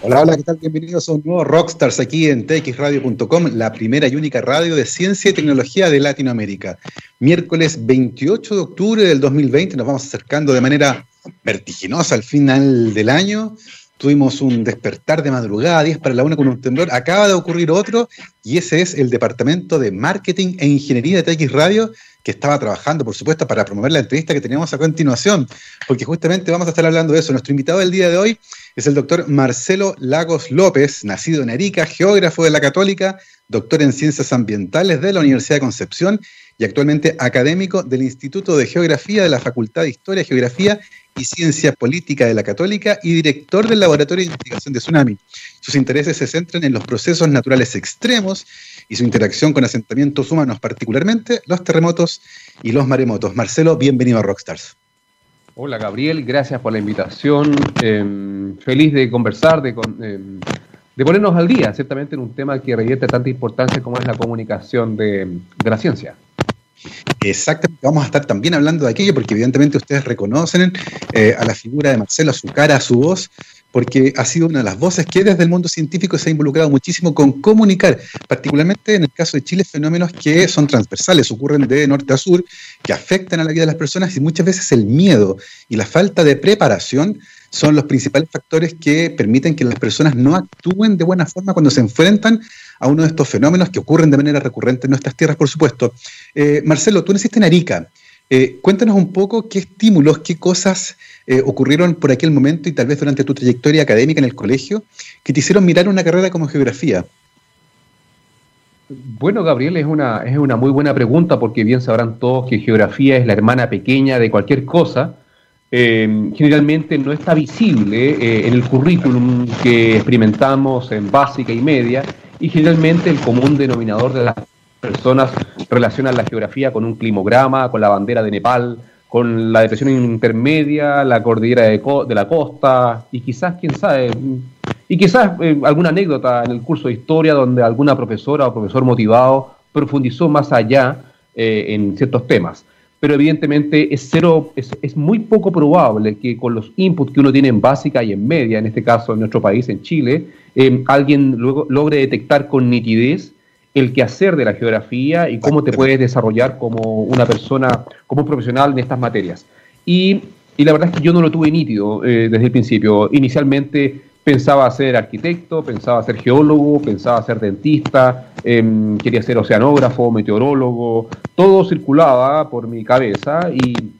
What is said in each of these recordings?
Hola, hola, ¿qué tal? Bienvenidos a un nuevo Rockstars aquí en txradio.com, la primera y única radio de ciencia y tecnología de Latinoamérica. Miércoles 28 de octubre del 2020, nos vamos acercando de manera vertiginosa al final del año. Tuvimos un despertar de madrugada, 10 para la 1 con un temblor. Acaba de ocurrir otro, y ese es el Departamento de Marketing e Ingeniería de TX Radio, que estaba trabajando, por supuesto, para promover la entrevista que tenemos a continuación, porque justamente vamos a estar hablando de eso. Nuestro invitado del día de hoy es el doctor Marcelo Lagos López, nacido en Arica, geógrafo de la Católica, doctor en Ciencias Ambientales de la Universidad de Concepción y actualmente académico del Instituto de Geografía de la Facultad de Historia, Geografía y Ciencia Política de la Católica y director del Laboratorio de Investigación de Tsunami. Sus intereses se centran en los procesos naturales extremos y su interacción con asentamientos humanos, particularmente los terremotos y los maremotos. Marcelo, bienvenido a Rockstars. Hola Gabriel, gracias por la invitación. Em, feliz de conversar, de, de, ponernos al día, ciertamente en un tema que revierte tanta importancia como es la comunicación de, la ciencia. Exactamente, vamos a estar también hablando de aquello, porque evidentemente ustedes reconocen eh, a la figura de Marcelo, a su cara, a su voz, porque ha sido una de las voces que desde el mundo científico se ha involucrado muchísimo con comunicar, particularmente en el caso de Chile, fenómenos que son transversales, ocurren de norte a sur, que afectan a la vida de las personas y muchas veces el miedo y la falta de preparación son los principales factores que permiten que las personas no actúen de buena forma cuando se enfrentan a uno de estos fenómenos que ocurren de manera recurrente en nuestras tierras, por supuesto. Eh, Marcelo, tú naciste en Arica. Eh, cuéntanos un poco qué estímulos, qué cosas eh, ocurrieron por aquel momento y tal vez durante tu trayectoria académica en el colegio que te hicieron mirar una carrera como geografía. Bueno, Gabriel, es una, es una muy buena pregunta porque bien sabrán todos que geografía es la hermana pequeña de cualquier cosa. Generalmente no está visible en el currículum que experimentamos en básica y media y generalmente el común denominador de las personas relacionan la geografía con un climograma, con la bandera de Nepal, con la depresión intermedia, la cordillera de, la costa y quizás, quién sabe, y quizás eh, alguna anécdota en el curso de historia donde alguna profesora o profesor motivado profundizó más allá eh, en ciertos temas. Pero evidentemente es, cero, es, muy poco probable que con los inputs que uno tiene en básica y en media, en este caso en nuestro país, en Chile, eh, alguien luego logre detectar con nitidez el quehacer de la geografía y cómo te puedes desarrollar como una persona, como un profesional en estas materias. Y, la verdad es que yo no lo tuve nítido eh, desde el principio. Inicialmente pensaba ser arquitecto, pensaba ser geólogo, pensaba ser dentista, em, quería ser oceanógrafo, meteorólogo, todo circulaba por mi cabeza y,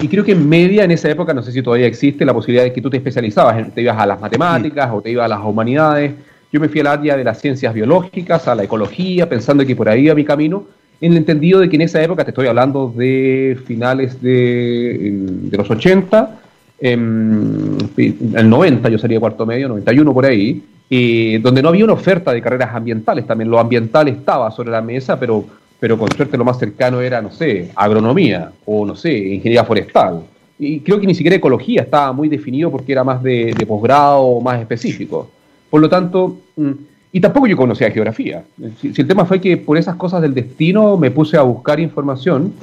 y creo que en media, en esa época, no sé si todavía existe la posibilidad de que tú te especializabas, te ibas a las matemáticas o te ibas a las humanidades. Yo me fui al área de las ciencias biológicas, a la ecología, pensando que por ahí iba mi camino, en el entendido de que en esa época, te estoy hablando de finales de, los 80, en el 90 yo salía de cuarto medio, 91 por ahí, donde no había una oferta de carreras ambientales, también lo ambiental estaba sobre la mesa, pero, pero con suerte lo más cercano era, no sé, agronomía o, no sé, ingeniería forestal. Y creo que ni siquiera ecología estaba muy definido porque era más de, de posgrado más específico. Por lo tanto, mm, y tampoco yo conocía geografía. Si, el tema fue que por esas cosas del destino me puse a buscar información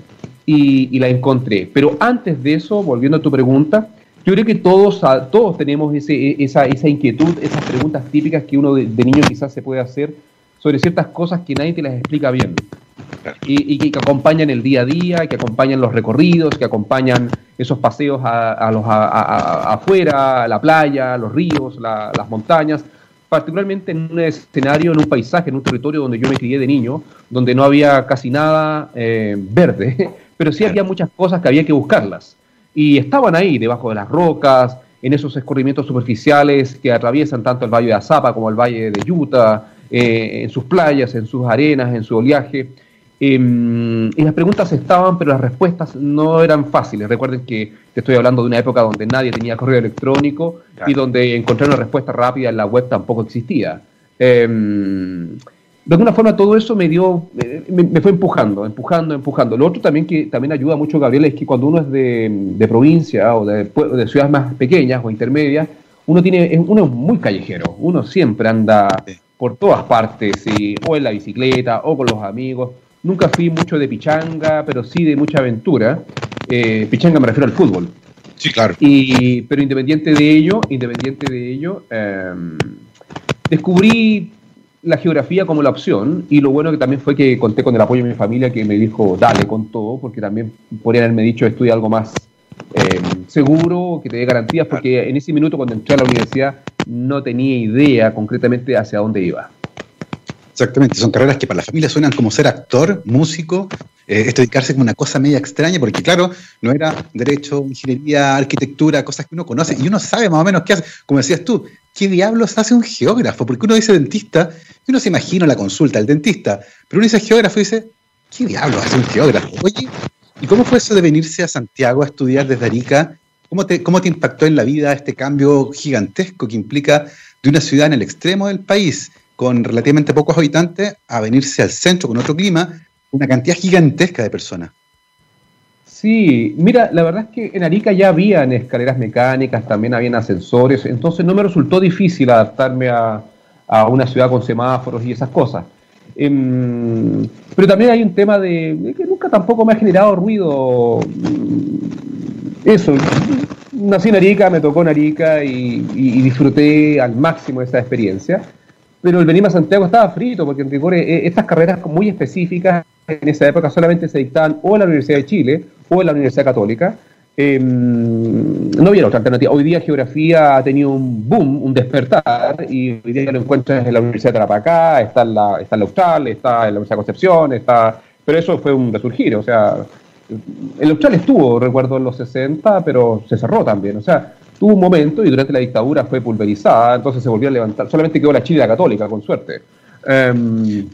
y, la encontré. Pero antes de eso, volviendo a tu pregunta, yo creo que todos, todos tenemos ese, esa, esa, inquietud, esas preguntas típicas que uno de, niño quizás se puede hacer sobre ciertas cosas que nadie te las explica bien. Y, que acompañan el día a día, que acompañan los recorridos, que acompañan esos paseos a, los afuera, a la playa, los ríos, las montañas particularmente en un escenario, en un paisaje, en un territorio donde yo me crié de niño, donde no había casi nada eh, verde, pero sí había muchas cosas que había que buscarlas. Y estaban ahí, debajo de las rocas, en esos escurrimientos superficiales que atraviesan tanto el Valle de Azapa como el Valle de Utah, eh, en sus playas, en sus arenas, en su oleaje. Em, y las preguntas estaban, pero las respuestas no eran fáciles. Recuerden que te estoy hablando de una época donde nadie tenía correo electrónico y donde encontrar una respuesta rápida en la web tampoco existía. Em, de alguna forma todo eso me dio, me, fue empujando, empujando, empujando. Lo otro también que también ayuda mucho, Gabriel, es que cuando uno es de, provincia o de, de, ciudades más pequeñas o intermedias, uno tiene, uno es muy callejero, uno siempre anda por todas partes, o en la bicicleta, o con los amigos. Nunca fui mucho de pichanga, pero sí de mucha aventura. Eh, pichanga me refiero al fútbol. Sí, claro. Y, pero independiente de ello, independiente de ello, em, descubrí la geografía como la opción y lo bueno que también fue que conté con el apoyo de mi familia que me dijo, dale con todo, porque también podrían haberme dicho, estudia algo más em, seguro, que te dé garantías, porque en ese minuto cuando entré a la universidad no tenía idea concretamente hacia dónde iba. Exactamente, son carreras que para la familia suenan como ser actor, músico, eh, esto como una cosa media extraña, porque claro, no era derecho, ingeniería, arquitectura, cosas que uno conoce, y uno sabe más o menos qué hace, como decías tú, ¿qué diablos hace un geógrafo? Porque uno dice dentista, y uno se imagina la consulta del dentista, pero uno dice geógrafo y dice, ¿qué diablos hace un geógrafo? Oye, ¿y cómo fue eso de venirse a Santiago a estudiar desde Arica? ¿Cómo te, ¿Cómo te impactó en la vida este cambio gigantesco que implica de una ciudad en el extremo del país? con relativamente pocos habitantes a venirse al centro con otro clima, una cantidad gigantesca de personas. Sí, mira, la verdad es que en Arica ya habían escaleras mecánicas, también habían ascensores, entonces no me resultó difícil adaptarme a, una ciudad con semáforos y esas cosas. Em, pero también hay un tema de, que nunca tampoco me ha generado ruido. Mm, eso, nací en Arica, me tocó en Arica y, y disfruté al máximo esa experiencia pero el venir a Santiago estaba frito, porque en rigor eh, estas carreras muy específicas en esa época solamente se dictaban o en la Universidad de Chile o en la Universidad Católica. Em, no había otra alternativa. Hoy día geografía ha tenido un boom, un despertar, y hoy día lo encuentras en la Universidad de Tarapacá, está en la, está en la Austral, está en la Universidad de Concepción, está... pero eso fue un resurgir, o sea, el Austral estuvo, recuerdo, en los 60, pero se cerró también, o sea, tuvo un momento y durante la dictadura fue pulverizada, entonces se volvió a levantar. Solamente quedó la Chile Católica, con suerte. Em,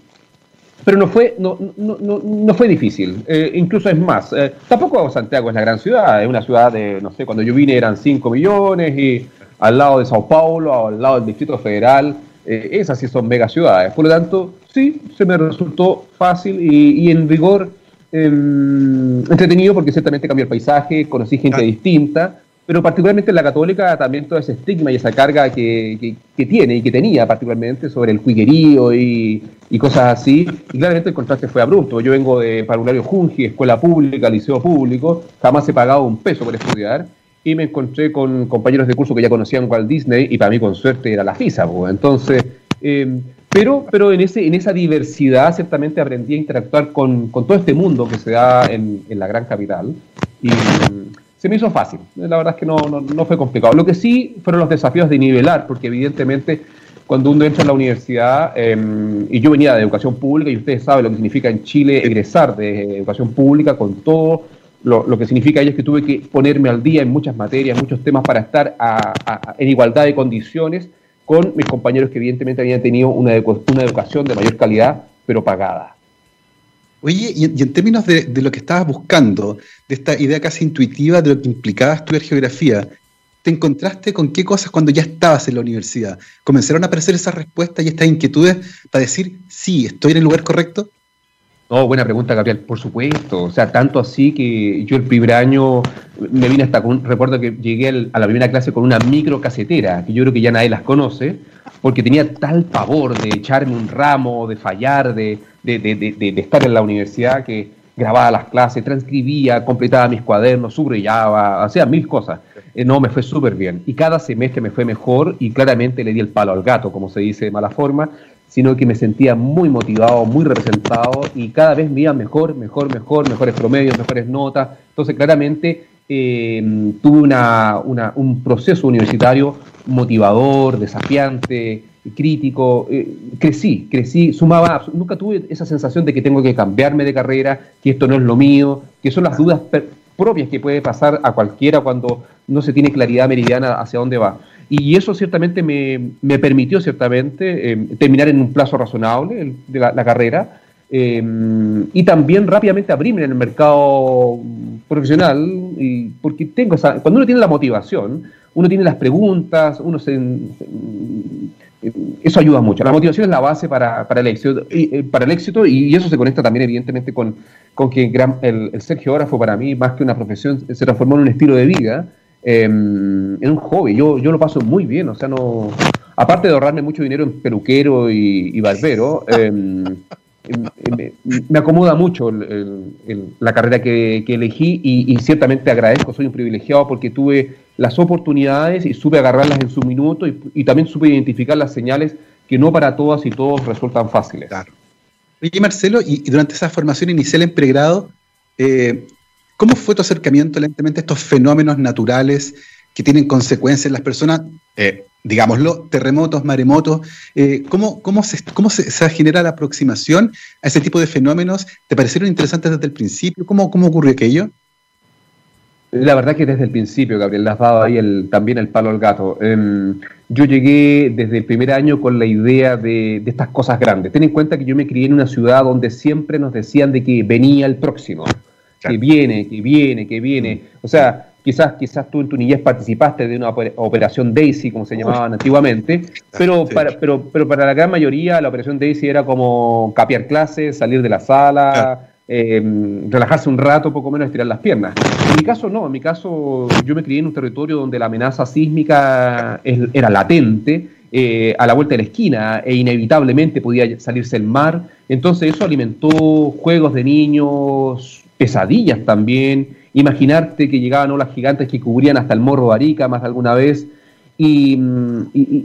pero no fue, no, no, no, fue difícil. Eh, incluso es más, eh, tampoco Santiago es la gran ciudad, es una ciudad de, no sé, cuando yo vine eran 5 millones y al lado de Sao Paulo, al lado del Distrito Federal, eh, esas sí son mega ciudades. Por lo tanto, sí, se me resultó fácil y, en rigor em, entretenido porque ciertamente cambió el paisaje, conocí gente distinta pero particularmente en la católica también todo ese estigma y esa carga que, tiene y que tenía particularmente sobre el cuiguerío y, cosas así, y claramente el contraste fue abrupto. Yo vengo de Parvulario Junji, escuela pública, liceo público, jamás he pagado un peso por estudiar, y me encontré con compañeros de curso que ya conocían Walt Disney, y para mí con suerte era la FISA, entonces... Em, pero, pero en, ese, en esa diversidad ciertamente aprendí a interactuar con, todo este mundo que se da en, en la gran capital. Y, se me hizo fácil. La verdad es que no, no, fue complicado. Lo que sí fueron los desafíos de nivelar, porque evidentemente cuando uno entra en la universidad, em, y yo venía de educación pública, y ustedes saben lo que significa en Chile egresar de educación pública con todo lo, que significa ello es que tuve que ponerme al día en muchas materias, muchos temas para estar en igualdad de condiciones con mis compañeros que evidentemente habían tenido una, una educación de mayor calidad, pero pagada. Oye, y, en términos de, lo que estabas buscando, de esta idea casi intuitiva de lo que implicaba estudiar geografía, ¿te encontraste con qué cosas cuando ya estabas en la universidad? ¿Comenzaron a aparecer esas respuestas y estas inquietudes para decir, sí, estoy en el lugar correcto? No, buena pregunta, Gabriel, por supuesto. O sea, tanto así que yo el primer año me vine hasta con, recuerdo que llegué a la primera clase con una micro casetera, que yo creo que ya nadie las conoce, porque tenía tal pavor de echarme un ramo, de fallar, de, estar en la universidad que grababa las clases, transcribía, completaba mis cuadernos, subrayaba, hacía mil cosas. Eh, no, me fue súper bien. Y cada semestre me fue mejor y claramente le di el palo al gato, como se dice de mala forma, sino que me sentía muy motivado, muy representado y cada vez me iba mejor, mejor, mejor, mejores promedios, mejores notas. Entonces, claramente eh, tuve una, un proceso universitario motivador, desafiante, crítico, eh, crecí, crecí, sumaba, nunca tuve esa sensación de que tengo que cambiarme de carrera, que esto no es lo mío, que son las dudas propias que puede pasar a cualquiera cuando no se tiene claridad meridiana hacia dónde va. Y eso ciertamente me, permitió ciertamente em, terminar en un plazo razonable de la, carrera em, y también rápidamente abrirme en el mercado profesional, y, porque tengo esa, cuando uno tiene la motivación, uno tiene las preguntas, uno se, eso ayuda mucho. La motivación es la base para, el éxito y, eh, para el éxito y eso se conecta también evidentemente con, con que el, ser geógrafo para mí, más que una profesión, se transformó en un estilo de vida, em, en un hobby. Yo, yo lo paso muy bien, o sea, no... Aparte de ahorrarme mucho dinero en peluquero y, barbero, em, me, acomoda mucho la carrera que, elegí y, ciertamente agradezco, soy un privilegiado porque tuve las oportunidades y supe agarrarlas en su minuto y, también supe identificar las señales que no para todas y todos resultan fáciles. Claro. Oye, Marcelo, y, durante esa formación inicial en pregrado, eh, ¿cómo fue tu acercamiento lentamente a estos fenómenos naturales que tienen consecuencias en las personas? Eh, digámoslo, terremotos, maremotos, eh, ¿cómo, cómo, se, cómo se, genera la aproximación a ese tipo de fenómenos? ¿Te parecieron interesantes desde el principio? ¿Cómo, cómo ocurrió aquello? La verdad que desde el principio, Gabriel, le has dado ahí el, también el palo al gato. Em, yo llegué desde el primer año con la idea de, de, estas cosas grandes. Ten en cuenta que yo me crié en una ciudad donde siempre nos decían de que venía el próximo, que viene, que viene, que viene. O sea, Quizás, quizás tú en tu niñez participaste de una operación Daisy, como se llamaban antiguamente, pero para, pero, pero para la gran mayoría la operación Daisy era como capiar clases, salir de la sala, em, relajarse un rato, poco menos estirar las piernas. En mi caso no, en mi caso yo me crié en un territorio donde la amenaza sísmica era latente, eh, a la vuelta de la esquina e inevitablemente podía salirse el mar. Entonces eso alimentó juegos de niños, pesadillas también, imaginarte que llegaban olas gigantes que cubrían hasta el morro de Arica más de alguna vez, y,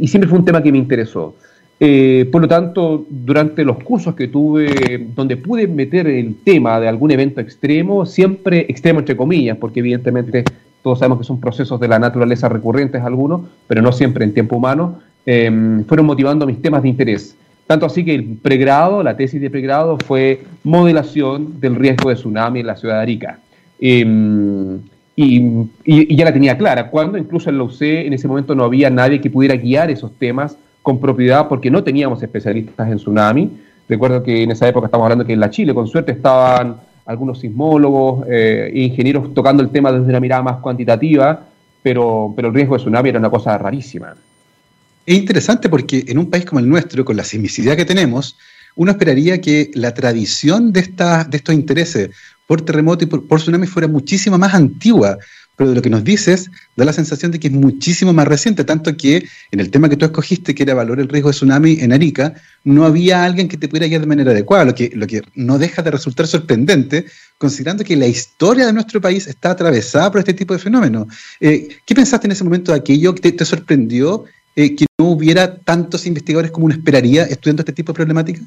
siempre fue un tema que me interesó. Eh, por lo tanto, durante los cursos que tuve, donde pude meter el tema de algún evento extremo, siempre extremo entre comillas, porque evidentemente todos sabemos que son procesos de la naturaleza recurrentes algunos, pero no siempre en tiempo humano, em, fueron motivando mis temas de interés. Tanto así que el pregrado, la tesis de pregrado fue modelación del riesgo de tsunami en la ciudad de Arica. Em, y, ya la tenía clara, cuando incluso en la UC en ese momento no había nadie que pudiera guiar esos temas con propiedad porque no teníamos especialistas en tsunami. Recuerdo que en esa época estamos hablando que en la Chile, con suerte, estaban algunos sismólogos e ingenieros tocando el tema desde una mirada más cuantitativa, pero, pero el riesgo de tsunami era una cosa rarísima. Es interesante porque en un país como el nuestro, con la sismicidad que tenemos, uno esperaría que la tradición de, de estos intereses por terremoto y por, tsunami fuera muchísimo más antigua, pero de lo que nos dices da la sensación de que es muchísimo más reciente, tanto que en el tema que tú escogiste, que era valor el riesgo de tsunami en Arica, no había alguien que te pudiera guiar de manera adecuada, lo que, lo que no deja de resultar sorprendente, considerando que la historia de nuestro país está atravesada por este tipo de fenómenos. Eh, ¿Qué pensaste en ese momento de aquello? que te, sorprendió eh, que no hubiera tantos investigadores como uno esperaría estudiando este tipo de problemáticas?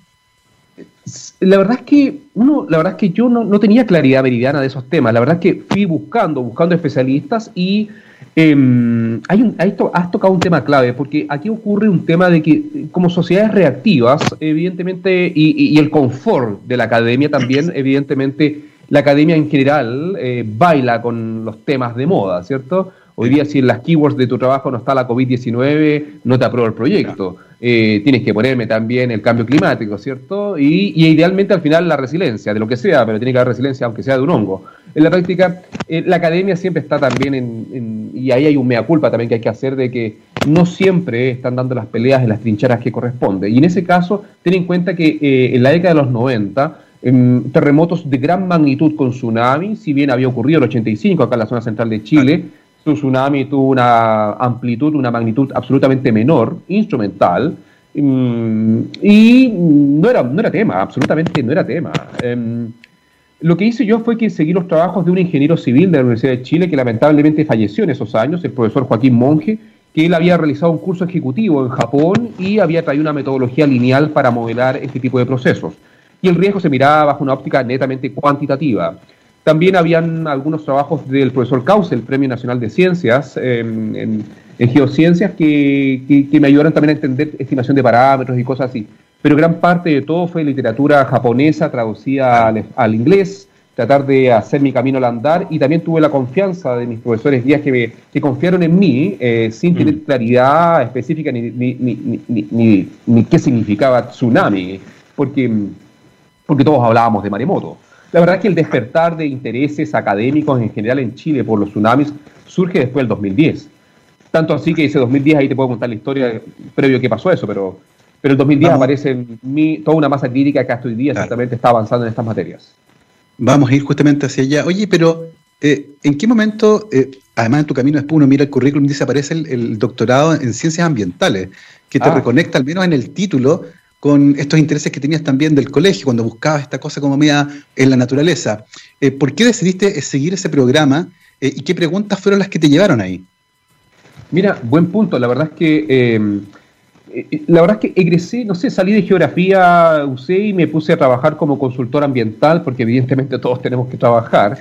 La verdad es que uno, la verdad es que yo no, tenía claridad meridiana de esos temas. La verdad es que fui buscando, buscando especialistas y em, hay un, has tocado un tema clave, porque aquí ocurre un tema de que como sociedades reactivas, evidentemente, y, el confort de la academia también, evidentemente, la academia en general eh, baila con los temas de moda, ¿cierto? Hoy día si en las keywords de tu trabajo no está la COVID-19, no te apruebo el proyecto. Eh, tienes que ponerme también el cambio climático, ¿cierto? Y, idealmente al final la resiliencia, de lo que sea, pero tiene que haber resiliencia aunque sea de un hongo. En la práctica, eh, la academia siempre está también en, y ahí hay un mea culpa también que hay que hacer de que no siempre están dando las peleas en las trincheras que corresponde. Y en ese caso, ten en cuenta que eh, en la década de los 90, em, terremotos de gran magnitud con tsunami, si bien había ocurrido el 85 acá en la zona central de Chile, su tsunami tuvo una amplitud, una magnitud absolutamente menor, instrumental, mm, y no era, no era tema, absolutamente no era tema. Em, lo que hice yo fue que seguí los trabajos de un ingeniero civil de la Universidad de Chile que lamentablemente falleció en esos años, el profesor Joaquín Monge, que él había realizado un curso ejecutivo en Japón y había traído una metodología lineal para modelar este tipo de procesos. Y el riesgo se miraba bajo una óptica netamente cuantitativa. También habían algunos trabajos del profesor Cauce, el Premio Nacional de Ciencias, en, geociencias, que, me ayudaron también a entender estimación de parámetros y cosas así. Pero gran parte de todo fue literatura japonesa traducida al, inglés, tratar de hacer mi camino al andar y también tuve la confianza de mis profesores guías que, que confiaron en mí eh, sin tener mm. claridad específica ni, ni, ni, ni, qué significaba tsunami, porque, porque todos hablábamos de maremoto. La verdad es que el despertar de intereses académicos en general en Chile por los tsunamis surge después del 2010. Tanto así que ese 2010, ahí te puedo contar la historia previo que pasó eso, pero, pero el 2010 aparece en mí toda una masa crítica que hasta hoy día exactamente está avanzando en estas materias. Vamos a ir justamente hacia allá. Oye, pero eh, ¿en qué momento, eh, además en tu camino después uno mira el currículum y dice aparece el, doctorado en ciencias ambientales, que te ah. reconecta al menos en el título con estos intereses que tenías también del colegio, cuando buscabas esta cosa como media en la naturaleza. Eh, ¿Por qué decidiste seguir ese programa y qué preguntas fueron las que te llevaron ahí? Mira, buen punto. La verdad es que la verdad es que egresé, no sé, salí de geografía, usé y me puse a trabajar como consultor ambiental, porque evidentemente todos tenemos que trabajar.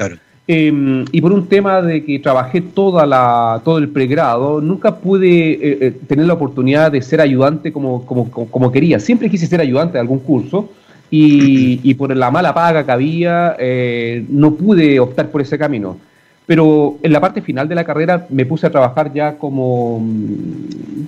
Em, y por un tema de que trabajé toda la, todo el pregrado, nunca pude eh, eh, tener la oportunidad de ser ayudante como, como, como, quería. Siempre quise ser ayudante de algún curso y, y por la mala paga que había, eh, no pude optar por ese camino. Pero en la parte final de la carrera me puse a trabajar ya como,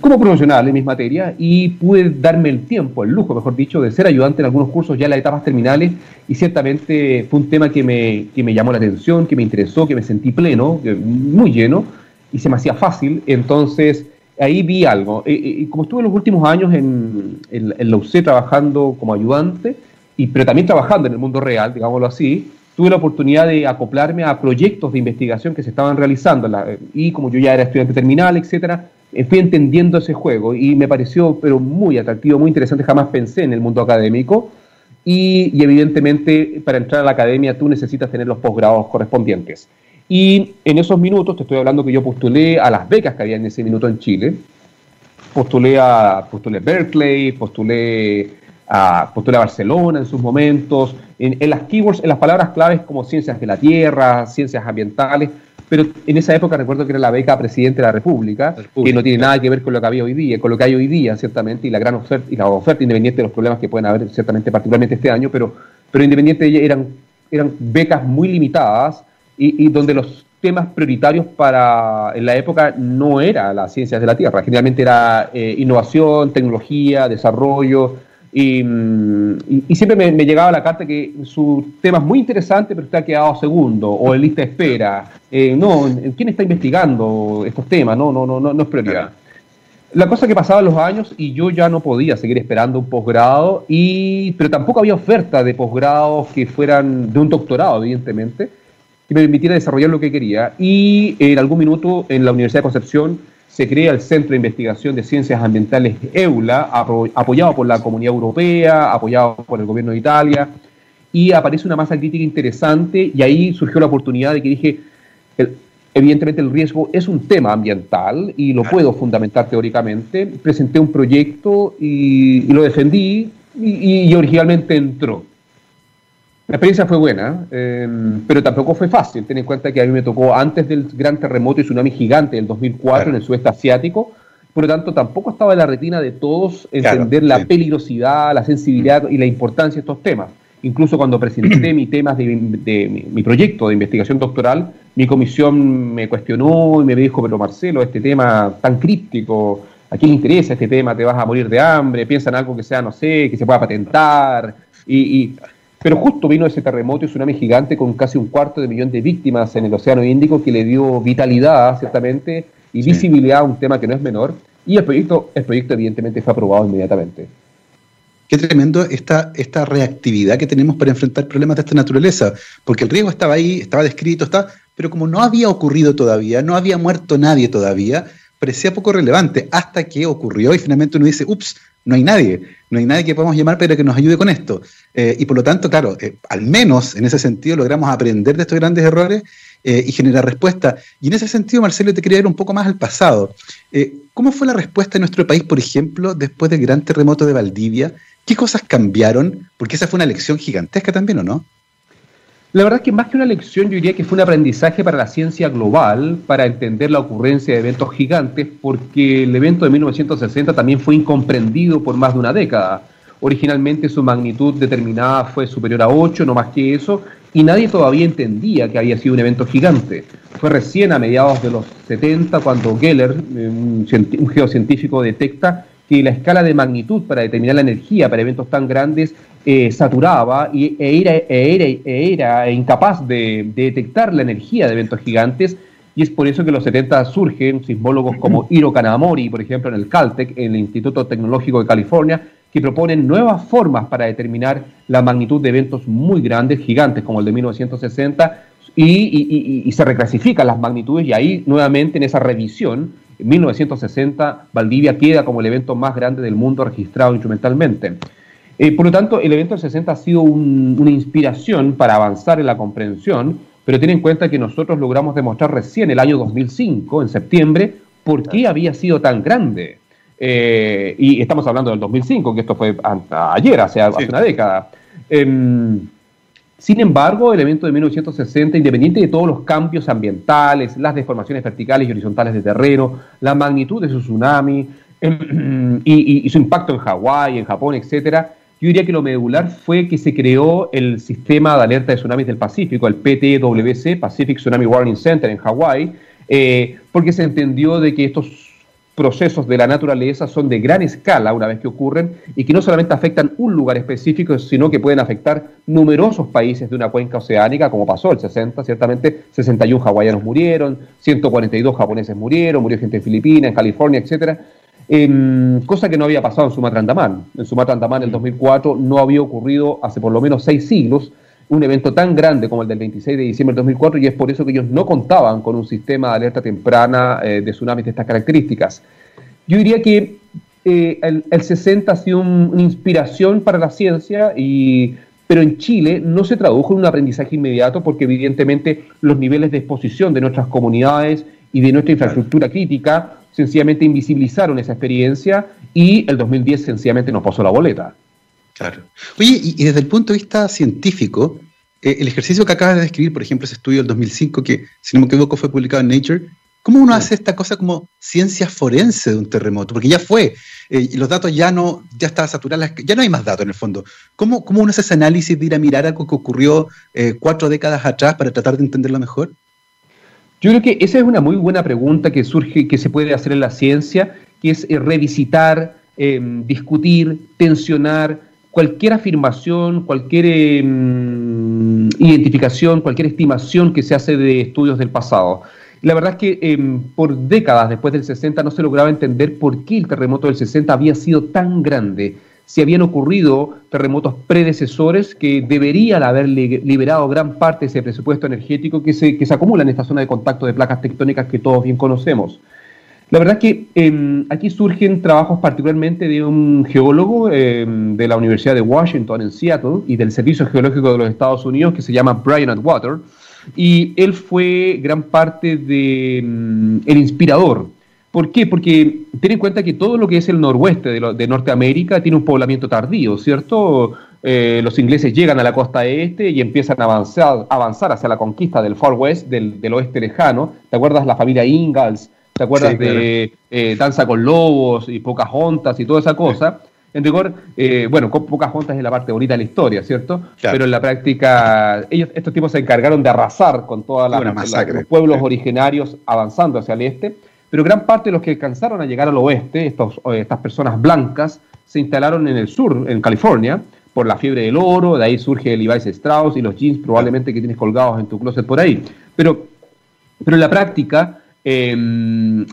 como profesional en mis materias y pude darme el tiempo, el lujo, mejor dicho, de ser ayudante en algunos cursos ya en las etapas terminales y ciertamente fue un tema que me, que me llamó la atención, que me interesó, que me sentí pleno, muy lleno y se me hacía fácil. Entonces ahí vi algo. Y como estuve en los últimos años en, en, la UC trabajando como ayudante, y, pero también trabajando en el mundo real, digámoslo así, tuve la oportunidad de acoplarme a proyectos de investigación que se estaban realizando y como yo ya era estudiante terminal, etcétera, eh, fui entendiendo ese juego y me pareció pero muy atractivo, muy interesante, jamás pensé en el mundo académico y, evidentemente para entrar a la academia tú necesitas tener los posgrados correspondientes. Y en esos minutos, te estoy hablando que yo postulé a las becas que había en ese minuto en Chile, postulé a postulé Berkeley, postulé a, postulé a Barcelona en sus momentos, en, las keywords, en las palabras claves como ciencias de la tierra, ciencias ambientales, pero en esa época recuerdo que era la beca presidente de la República, que no tiene nada que ver con lo que había hoy día, con lo que hay hoy día, ciertamente, y la gran oferta, y la oferta independiente de los problemas que pueden haber, ciertamente, particularmente este año, pero, pero independiente eran, eran becas muy limitadas y, donde los temas prioritarios para en la época no era las ciencias de la tierra, generalmente era eh, innovación, tecnología, desarrollo, Mm, y, siempre me, llegaba la carta que su tema es muy interesante, pero está quedado segundo, o en lista de espera. Eh, no, ¿quién está investigando estos temas? No, no, no, no, no es prioridad. La cosa que pasaban los años y yo ya no podía seguir esperando un posgrado, y, pero tampoco había oferta de posgrados que fueran de un doctorado, evidentemente, que me permitiera desarrollar lo que quería. Y en algún minuto en la Universidad de Concepción se crea el Centro de Investigación de Ciencias Ambientales EULA, apoyado por la Comunidad Europea, apoyado por el gobierno de Italia, y aparece una masa crítica interesante y ahí surgió la oportunidad de que dije, evidentemente el riesgo es un tema ambiental y lo puedo fundamentar teóricamente, presenté un proyecto y, lo defendí y originalmente entró. La experiencia fue buena, em, pero tampoco fue fácil. Ten en cuenta que a mí me tocó antes del gran terremoto y tsunami gigante del 2004 en el sudeste asiático. Por lo tanto, tampoco estaba en la retina de todos entender la peligrosidad, la sensibilidad y la importancia de estos temas. Incluso cuando presenté mi, temas de, mi, proyecto de investigación doctoral, mi comisión me cuestionó y me dijo, pero Marcelo, este tema tan críptico, ¿a quién le interesa este tema? ¿Te vas a morir de hambre? ¿Piensa en algo que sea, no sé, que se pueda patentar? y pero justo vino ese terremoto y tsunami gigante con casi un cuarto de millón de víctimas en el Océano Índico que le dio vitalidad, ciertamente, y visibilidad a un tema que no es menor. Y el proyecto, el proyecto evidentemente fue aprobado inmediatamente. Qué tremendo esta, esta reactividad que tenemos para enfrentar problemas de esta naturaleza, porque el riesgo estaba ahí, estaba descrito, está, pero como no había ocurrido todavía, no había muerto nadie todavía, parecía poco relevante hasta que ocurrió y finalmente uno dice, ups, no hay nadie, no hay nadie que podamos llamar para que nos ayude con esto. Eh, y por lo tanto, claro, eh, al menos en ese sentido logramos aprender de estos grandes errores eh, y generar respuesta. Y en ese sentido, Marcelo, te quería ir un poco más al pasado. ¿Cómo fue la respuesta en nuestro país, por ejemplo, después del gran terremoto de Valdivia? ¿Qué cosas cambiaron? Porque esa fue una lección gigantesca también, ¿o no? La verdad es que más que una lección, yo diría que fue un aprendizaje para la ciencia global, para entender la ocurrencia de eventos gigantes, porque el evento de 1960 también fue incomprendido por más de una década. Originalmente su magnitud determinada fue superior a 8, no más que eso, y nadie todavía entendía que había sido un evento gigante. Fue recién a mediados de los 70 cuando Geller, eh, un geocientífico, detecta que la escala de magnitud para determinar la energía para eventos tan grandes eh, saturaba y, e, era, e e era, incapaz de, detectar la energía de eventos gigantes. Y es por eso que en los 70 surgen sismólogos como Hiro Kanamori, por ejemplo, en el Caltech, en el Instituto Tecnológico de California, que proponen nuevas formas para determinar la magnitud de eventos muy grandes, gigantes, como el de 1960, y, y se reclasifican las magnitudes y ahí nuevamente en esa revisión en 1960 Valdivia queda como el evento más grande del mundo registrado instrumentalmente. Eh, por lo tanto, el evento del 60 ha sido una inspiración para avanzar en la comprensión, pero ten en cuenta que nosotros logramos demostrar recién el año 2005, en septiembre, por qué había sido tan grande. Eh, y estamos hablando del 2005, que esto fue ayer, hace, hace una década. Em, sin embargo, el evento de 1960, independiente de todos los cambios ambientales, las deformaciones verticales y horizontales de terreno, la magnitud de su tsunami em, y, su impacto en Hawái, en Japón, etcétera, yo diría que lo medular fue que se creó el sistema de alerta de tsunamis del Pacífico, el PTWC, Pacific Tsunami Warning Center en Hawái, eh, porque se entendió de que estos procesos de la naturaleza son de gran escala una vez que ocurren y que no solamente afectan un lugar específico, sino que pueden afectar numerosos países de una cuenca oceánica, como pasó el 60, ciertamente 61 hawaianos murieron, 142 japoneses murieron, murió gente en Filipinas, en California, etcétera. Em, cosa que no había pasado en Sumatra Andamán. En Sumatra Andamán en el 2004 no había ocurrido hace por lo menos seis siglos un evento tan grande como el del 26 de diciembre del 2004 y es por eso que ellos no contaban con un sistema de alerta temprana eh, de tsunamis de estas características. Yo diría que eh, el, 60 ha sido una inspiración para la ciencia, y, pero en Chile no se tradujo en un aprendizaje inmediato porque evidentemente los niveles de exposición de nuestras comunidades y de nuestra infraestructura crítica sencillamente invisibilizaron esa experiencia y el 2010 sencillamente nos pasó la boleta. Claro. Oye, y, desde el punto de vista científico, eh, el ejercicio que acabas de describir, por ejemplo, ese estudio del 2005, que si no me equivoco fue publicado en Nature, ¿cómo uno hace esta cosa como ciencia forense de un terremoto? Porque ya fue, eh, y los datos ya no, ya está saturados, ya no hay más datos en el fondo. ¿Cómo, ¿Cómo uno hace ese análisis de ir a mirar algo que ocurrió eh, cuatro décadas atrás para tratar de entenderlo mejor? Yo creo que esa es una muy buena pregunta que surge, que se puede hacer en la ciencia, que es revisitar, discutir, tensionar, cualquier afirmación, cualquier em, identificación, cualquier estimación que se hace de estudios del pasado. La verdad es que em, por décadas después del 60 no se lograba entender por qué el terremoto del 60 había sido tan grande. Si habían ocurrido terremotos predecesores que deberían haber liberado gran parte de ese presupuesto energético que se, que se acumula en esta zona de contacto de placas tectónicas que todos bien conocemos. La verdad es que em, aquí surgen trabajos particularmente de un geólogo em, de la Universidad de Washington en Seattle y del Servicio Geológico de los Estados Unidos que se llama Brian Atwater y él fue gran parte de em, el inspirador. ¿Por qué? Porque ten en cuenta que todo lo que es el noroeste de, Norteamérica tiene un poblamiento tardío, ¿cierto? Eh, los ingleses llegan a la costa este y empiezan a avanzar, avanzar hacia la conquista del Far West, del, del oeste lejano. ¿Te acuerdas la familia Ingalls? ¿Te acuerdas de eh, Danza con Lobos y Pocas Juntas y toda esa cosa? En rigor, eh, bueno, Pocas Juntas es la parte bonita de la historia, ¿cierto? Pero en la práctica, ellos, estos tipos se encargaron de arrasar con todos los pueblos originarios avanzando hacia el este, pero gran parte de los que alcanzaron a llegar al oeste, estos, estas personas blancas, se instalaron en el sur, en California, por la fiebre del oro, de ahí surge el Levi's Strauss y los jeans probablemente que tienes colgados en tu closet por ahí. Pero, pero en la práctica, Em,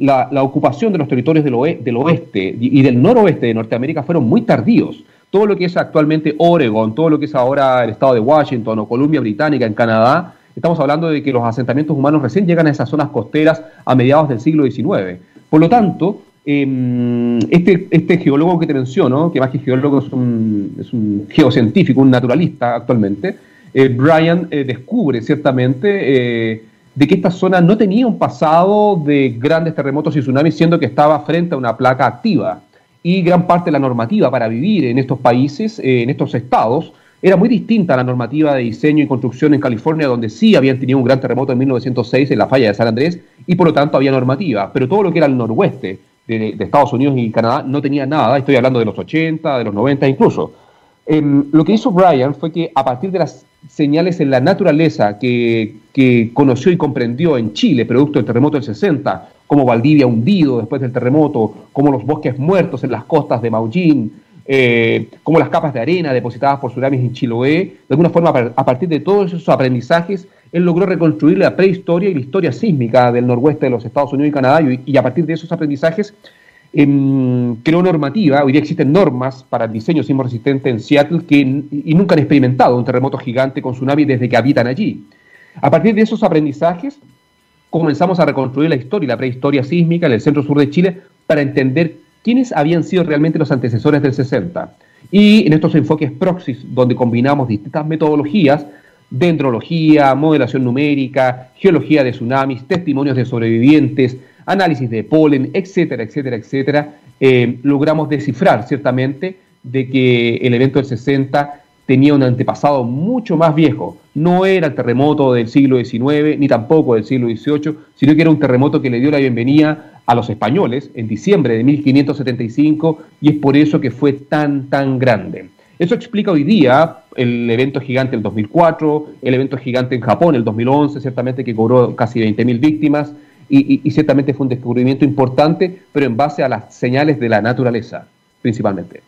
la, ocupación de los territorios del, oeste y del noroeste de Norteamérica fueron muy tardíos. Todo lo que es actualmente Oregon, todo lo que es ahora el estado de Washington o Columbia Británica en Canadá, estamos hablando de que los asentamientos humanos recién llegan a esas zonas costeras a mediados del siglo XIX. Por lo tanto, em, este, este, geólogo que te menciono, que más que geólogo es un, geocientífico, un naturalista actualmente, eh, Brian eh, descubre ciertamente eh, de que esta zona no tenía un pasado de grandes terremotos y tsunamis, siendo que estaba frente a una placa activa. Y gran parte de la normativa para vivir en estos países, eh, en estos estados, era muy distinta a la normativa de diseño y construcción en California, donde sí habían tenido un gran terremoto en 1906 en la falla de San Andrés, y por lo tanto había normativa. Pero todo lo que era el noroeste de, Estados Unidos y Canadá no tenía nada. Estoy hablando de los 80, de los 90 incluso. Em, lo que hizo Brian fue que a partir de las señales en la naturaleza que, conoció y comprendió en Chile, producto del terremoto del 60, como Valdivia hundido después del terremoto, como los bosques muertos en las costas de Maullín, eh, como las capas de arena depositadas por tsunamis en Chiloé, de alguna forma a partir de todos esos aprendizajes, él logró reconstruir la prehistoria y la historia sísmica del noroeste de los Estados Unidos y Canadá, y a partir de esos aprendizajes eh, creó normativa, hoy día existen normas para el diseño sismo resistente en Seattle que y nunca han experimentado un terremoto gigante con tsunami desde que habitan allí. A partir de esos aprendizajes, comenzamos a reconstruir la historia y la prehistoria sísmica en el centro sur de Chile para entender quiénes habían sido realmente los antecesores del 60. Y en estos enfoques proxies, donde combinamos distintas metodologías, dendrología, modelación numérica, geología de tsunamis, testimonios de sobrevivientes, análisis de polen, etcétera, etcétera, etcétera, eh, logramos descifrar ciertamente de que el evento del 60 tenía un antepasado mucho más viejo. No era el terremoto del siglo XIX, ni tampoco del siglo XVIII, sino que era un terremoto que le dio la bienvenida a los españoles en diciembre de 1575 y es por eso que fue tan, tan grande. Eso explica hoy día el evento gigante del 2004, el evento gigante en Japón el 2011, ciertamente que cobró casi 20.000 víctimas y, ciertamente fue un descubrimiento importante, pero en base a las señales de la naturaleza, principalmente.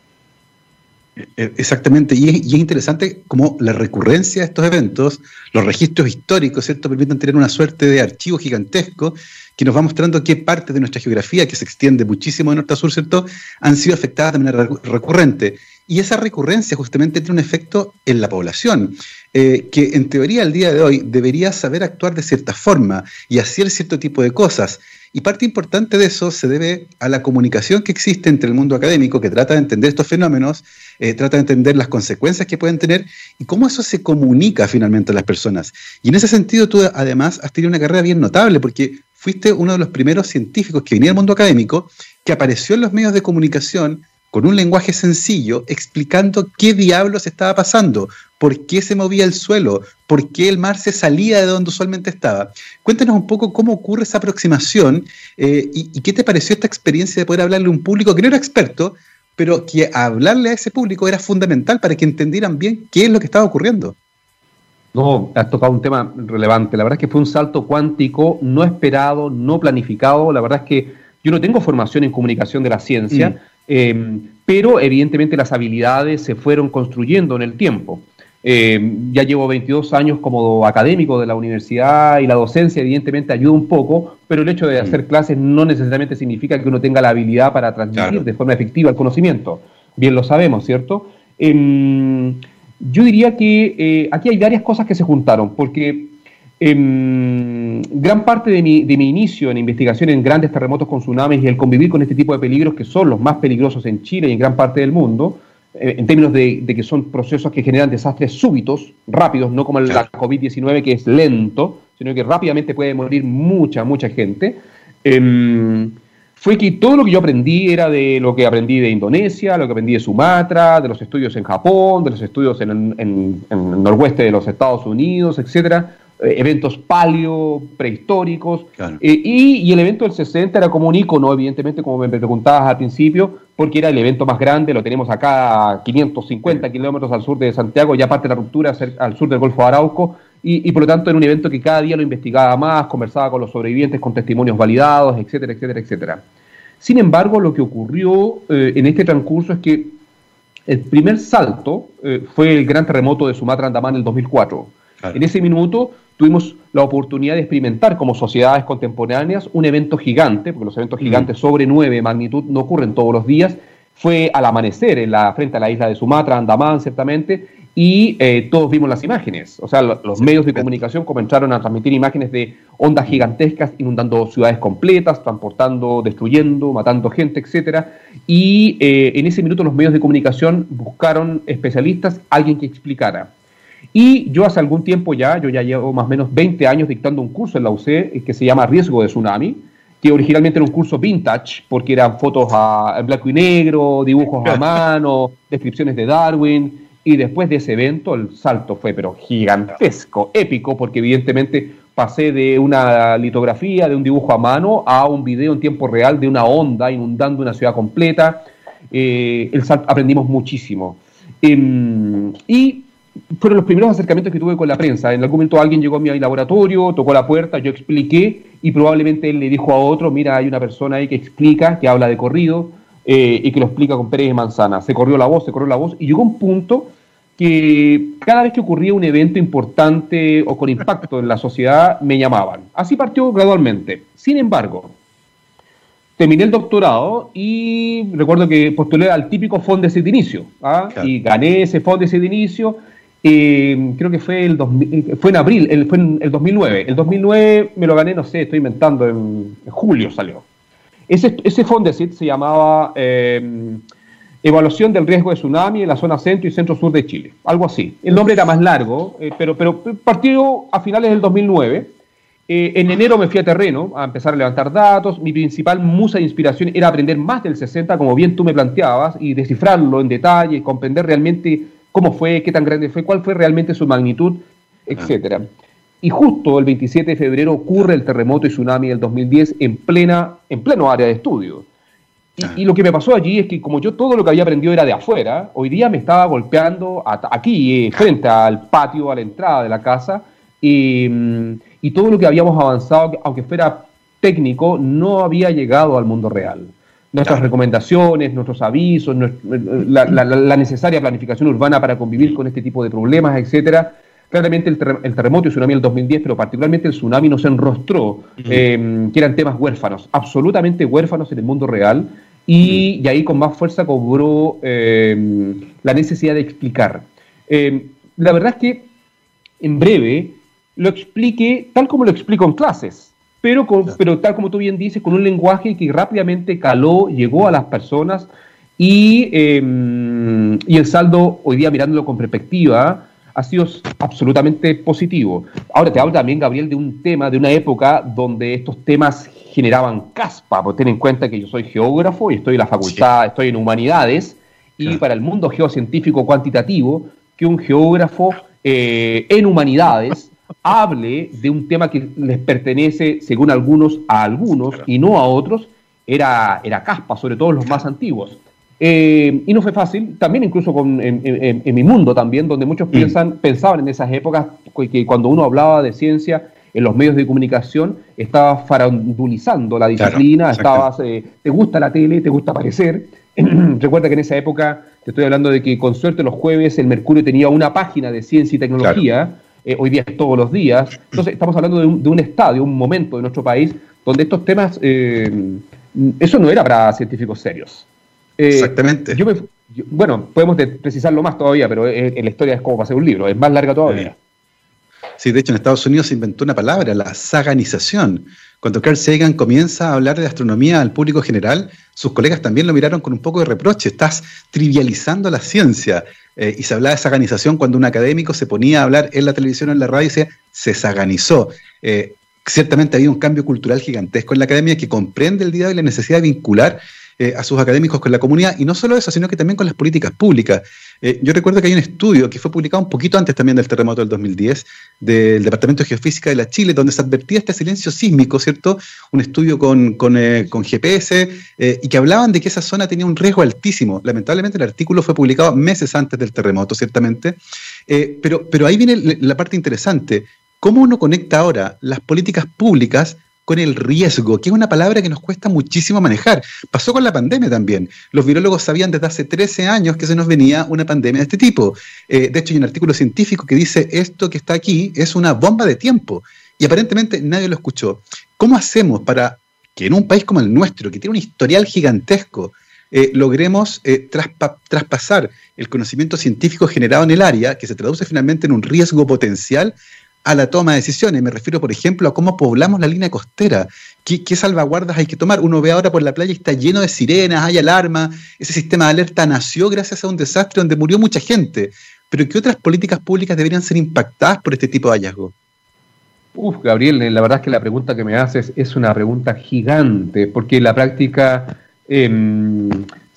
Eh, exactamente, y es, interesante cómo la recurrencia de estos eventos, los registros históricos, ¿cierto?, permiten tener una suerte de archivo gigantesco que nos va mostrando qué partes de nuestra geografía, que se extiende muchísimo de norte a sur, ¿cierto?, han sido afectadas de manera recurrente. Y esa recurrencia justamente tiene un efecto en la población, eh, que en teoría al día de hoy debería saber actuar de cierta forma y hacer cierto tipo de cosas. Y parte importante de eso se debe a la comunicación que existe entre el mundo académico, que trata de entender estos fenómenos, eh, trata de entender las consecuencias que pueden tener y cómo eso se comunica finalmente a las personas. Y en ese sentido tú además has tenido una carrera bien notable, porque fuiste uno de los primeros científicos que venía del mundo académico, que apareció en los medios de comunicación con un lenguaje sencillo, explicando qué diablos estaba pasando, por qué se movía el suelo, por qué el mar se salía de donde usualmente estaba. Cuéntanos un poco cómo ocurre esa aproximación eh, y, qué te pareció esta experiencia de poder hablarle a un público que no era experto, pero que hablarle a ese público era fundamental para que entendieran bien qué es lo que estaba ocurriendo. No, has tocado un tema relevante. La verdad es que fue un salto cuántico no esperado, no planificado. La verdad es que yo no tengo formación en comunicación de la ciencia. Mm. Em, pero evidentemente las habilidades se fueron construyendo en el tiempo. Em, ya llevo 22 años como académico de la universidad y la docencia evidentemente ayuda un poco, pero el hecho de hacer clases no necesariamente significa que uno tenga la habilidad para transmitir de forma efectiva el conocimiento. Bien lo sabemos, ¿cierto? Em, yo diría que eh, aquí hay varias cosas que se juntaron, porque gran parte de mi, de mi, inicio en investigación en grandes terremotos con tsunamis y el convivir con este tipo de peligros que son los más peligrosos en Chile y en gran parte del mundo, eh, en términos de, que son procesos que generan desastres súbitos, rápidos, no como la COVID-19 que es lento, sino que rápidamente puede morir mucha, mucha gente. Em, fue que todo lo que yo aprendí era de lo que aprendí de Indonesia, lo que aprendí de Sumatra, de los estudios en Japón, de los estudios en, en, en el noroeste de los Estados Unidos, etcétera eventos paleo, prehistóricos, eh, y, el evento del 60 era como un icono, evidentemente, como me preguntabas al principio, porque era el evento más grande, lo tenemos acá a 550 kilómetros al sur de Santiago, ya parte de la ruptura al sur del Golfo de Arauco, y, por lo tanto era un evento que cada día lo investigaba más, conversaba con los sobrevivientes, con testimonios validados, etcétera, etcétera, etcétera. Sin embargo, lo que ocurrió eh, en este transcurso es que el primer salto fue el gran terremoto de Sumatra Andamán en el 2004. En ese minuto tuvimos la oportunidad de experimentar como sociedades contemporáneas un evento gigante, porque los eventos gigantes sobre nueve magnitud no ocurren todos los días, fue al amanecer en la, frente a la isla de Sumatra, Andamán, ciertamente, y eh, todos vimos las imágenes. O sea, los medios de comunicación comenzaron a transmitir imágenes de ondas gigantescas inundando ciudades completas, transportando, destruyendo, matando gente, etc. Y eh, en ese minuto los medios de comunicación buscaron especialistas, alguien que explicara y yo hace algún tiempo ya, yo ya llevo más o menos 20 años dictando un curso en la UC eh, que se llama Riesgo de Tsunami, que originalmente era un curso vintage, porque eran fotos a, en blanco y negro, dibujos a mano, descripciones de Darwin, y después de ese evento el salto fue pero gigantesco, épico, porque evidentemente pasé de una litografía, de un dibujo a mano, a un video en tiempo real de una onda inundando una ciudad completa. Eh, el aprendimos muchísimo. Em, y fueron los primeros acercamientos que tuve con la prensa. En algún momento alguien llegó a mi laboratorio, tocó la puerta, yo expliqué y probablemente él le dijo a otro, mira, hay una persona ahí que explica, que habla de corrido eh, y que lo explica con Pérez y Manzana. Se corrió la voz, se corrió la voz y llegó un punto que cada vez que ocurría un evento importante o con impacto en la sociedad me llamaban. Así partió gradualmente. Sin embargo, terminé el doctorado y recuerdo que postulé al típico Fondesit de inicio ¿ah? y gané ese Fondesit de inicio eh, creo que fue el fue en abril, fue en el 2009. El 2009 me lo gané, no sé, estoy inventando, en, julio salió. Ese, ese Fondesit se llamaba eh, Evaluación del Riesgo de Tsunami en la zona centro y centro-sur de Chile, algo así. El nombre era más largo, eh, pero, pero partió a finales del 2009. Eh, en enero me fui a terreno a empezar a levantar datos. Mi principal musa de inspiración era aprender más del 60, como bien tú me planteabas, y descifrarlo en detalle, comprender realmente cómo fue, qué tan grande fue, cuál fue realmente su magnitud, etcétera. Y justo el 27 de febrero ocurre el terremoto y tsunami del 2010 en, plena, en pleno área de estudio. Y, lo que me pasó allí es que como yo todo lo que había aprendido era de afuera, hoy día me estaba golpeando aquí, eh, frente al patio, a la entrada de la casa, y, todo lo que habíamos avanzado, aunque fuera técnico, no había llegado al mundo real. Nuestras recomendaciones, nuestros avisos, la, la, necesaria planificación urbana para convivir con este tipo de problemas, etcétera, Claramente el, terremoto y tsunami del 2010, pero particularmente el tsunami nos enrostró eh, que eran temas huérfanos, absolutamente huérfanos en el mundo real, y, ahí con más fuerza cobró eh, la necesidad de explicar. Eh, la verdad es que, en breve, lo explique tal como lo explico en clases, pero, pero tal como tú bien dices, con un lenguaje que rápidamente caló, llegó a las personas, y, y el saldo, hoy día mirándolo con perspectiva, ha sido absolutamente positivo. Ahora te hablo también, Gabriel, de un tema, de una época donde estos temas generaban caspa, porque ten en cuenta que yo soy geógrafo y estoy en la facultad, estoy en humanidades, y para el mundo geocientífico cuantitativo, que un geógrafo eh, en humanidades hable de un tema que les pertenece, según algunos, a algunos y no a otros, era, era caspa, sobre todo los más antiguos. Eh, y no fue fácil, también incluso con, en, mi mundo también, donde muchos mm. piensan, pensaban en esas épocas que cuando uno hablaba de ciencia en los medios de comunicación, estaba farandulizando la disciplina, estabas, eh, te gusta la tele, te gusta aparecer. Recuerda que en esa época, te estoy hablando de que con suerte los jueves el Mercurio tenía una página de ciencia y tecnología, eh, hoy día es todos los días. Entonces estamos hablando de un, de un, estadio, un momento de nuestro país, donde estos temas, eso no era para científicos serios. Eh, Exactamente. bueno, podemos precisarlo más todavía, pero en la historia es como para hacer un libro, es más larga todavía. Sí, de hecho en Estados Unidos se inventó una palabra, la saganización. Cuando Carl Sagan comienza a hablar de astronomía al público general, sus colegas también lo miraron con un poco de reproche. Estás trivializando la ciencia. Eh, y se hablaba de saganización cuando un académico se ponía a hablar en la televisión o en la radio y decía, se saganizó. Eh, ciertamente ha habido un cambio cultural gigantesco en la academia que comprende el día de hoy la necesidad de vincular eh, a sus académicos con la comunidad, y no solo eso, sino que también con las políticas públicas. Eh, yo recuerdo que hay un estudio que fue publicado un poquito antes también del terremoto del 2010, del Departamento de Geofísica de la Chile, donde se advertía este silencio sísmico, ¿cierto? Un estudio con, con, eh, GPS, y que hablaban de que esa zona tenía un riesgo altísimo. Lamentablemente el artículo fue publicado meses antes del terremoto, ciertamente, pero, pero ahí viene la parte interesante. ¿Cómo uno conecta ahora las políticas públicas con el riesgo, que es una palabra que nos cuesta muchísimo manejar. Pasó con la pandemia también. Los virólogos sabían desde hace 13 años que se nos venía una pandemia de este tipo. Eh, de hecho, hay un artículo científico que dice esto que está aquí es una bomba de tiempo. Y aparentemente nadie lo escuchó. ¿Cómo hacemos para que en un país como el nuestro, que tiene un historial gigantesco, eh, logremos eh, traspasar el conocimiento científico generado en el área, que se traduce finalmente en un riesgo potencial a la toma de decisiones. Me refiero, por ejemplo, a cómo poblamos la línea costera. ¿Qué, salvaguardas hay que tomar? Uno ve ahora por la playa y está lleno de sirenas, hay alarma. Ese sistema de alerta nació gracias a un desastre donde murió mucha gente. Pero ¿qué otras políticas públicas deberían ser impactadas por este tipo de hallazgo? Uf, Gabriel, la verdad es que la pregunta que me haces es una pregunta gigante, porque la práctica... Em,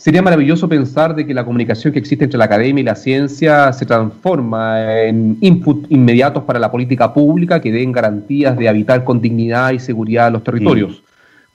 Sería maravilloso pensar de que la comunicación que existe entre la academia y la ciencia se transforma en input inmediatos para la política pública que den garantías de habitar con dignidad y seguridad los territorios.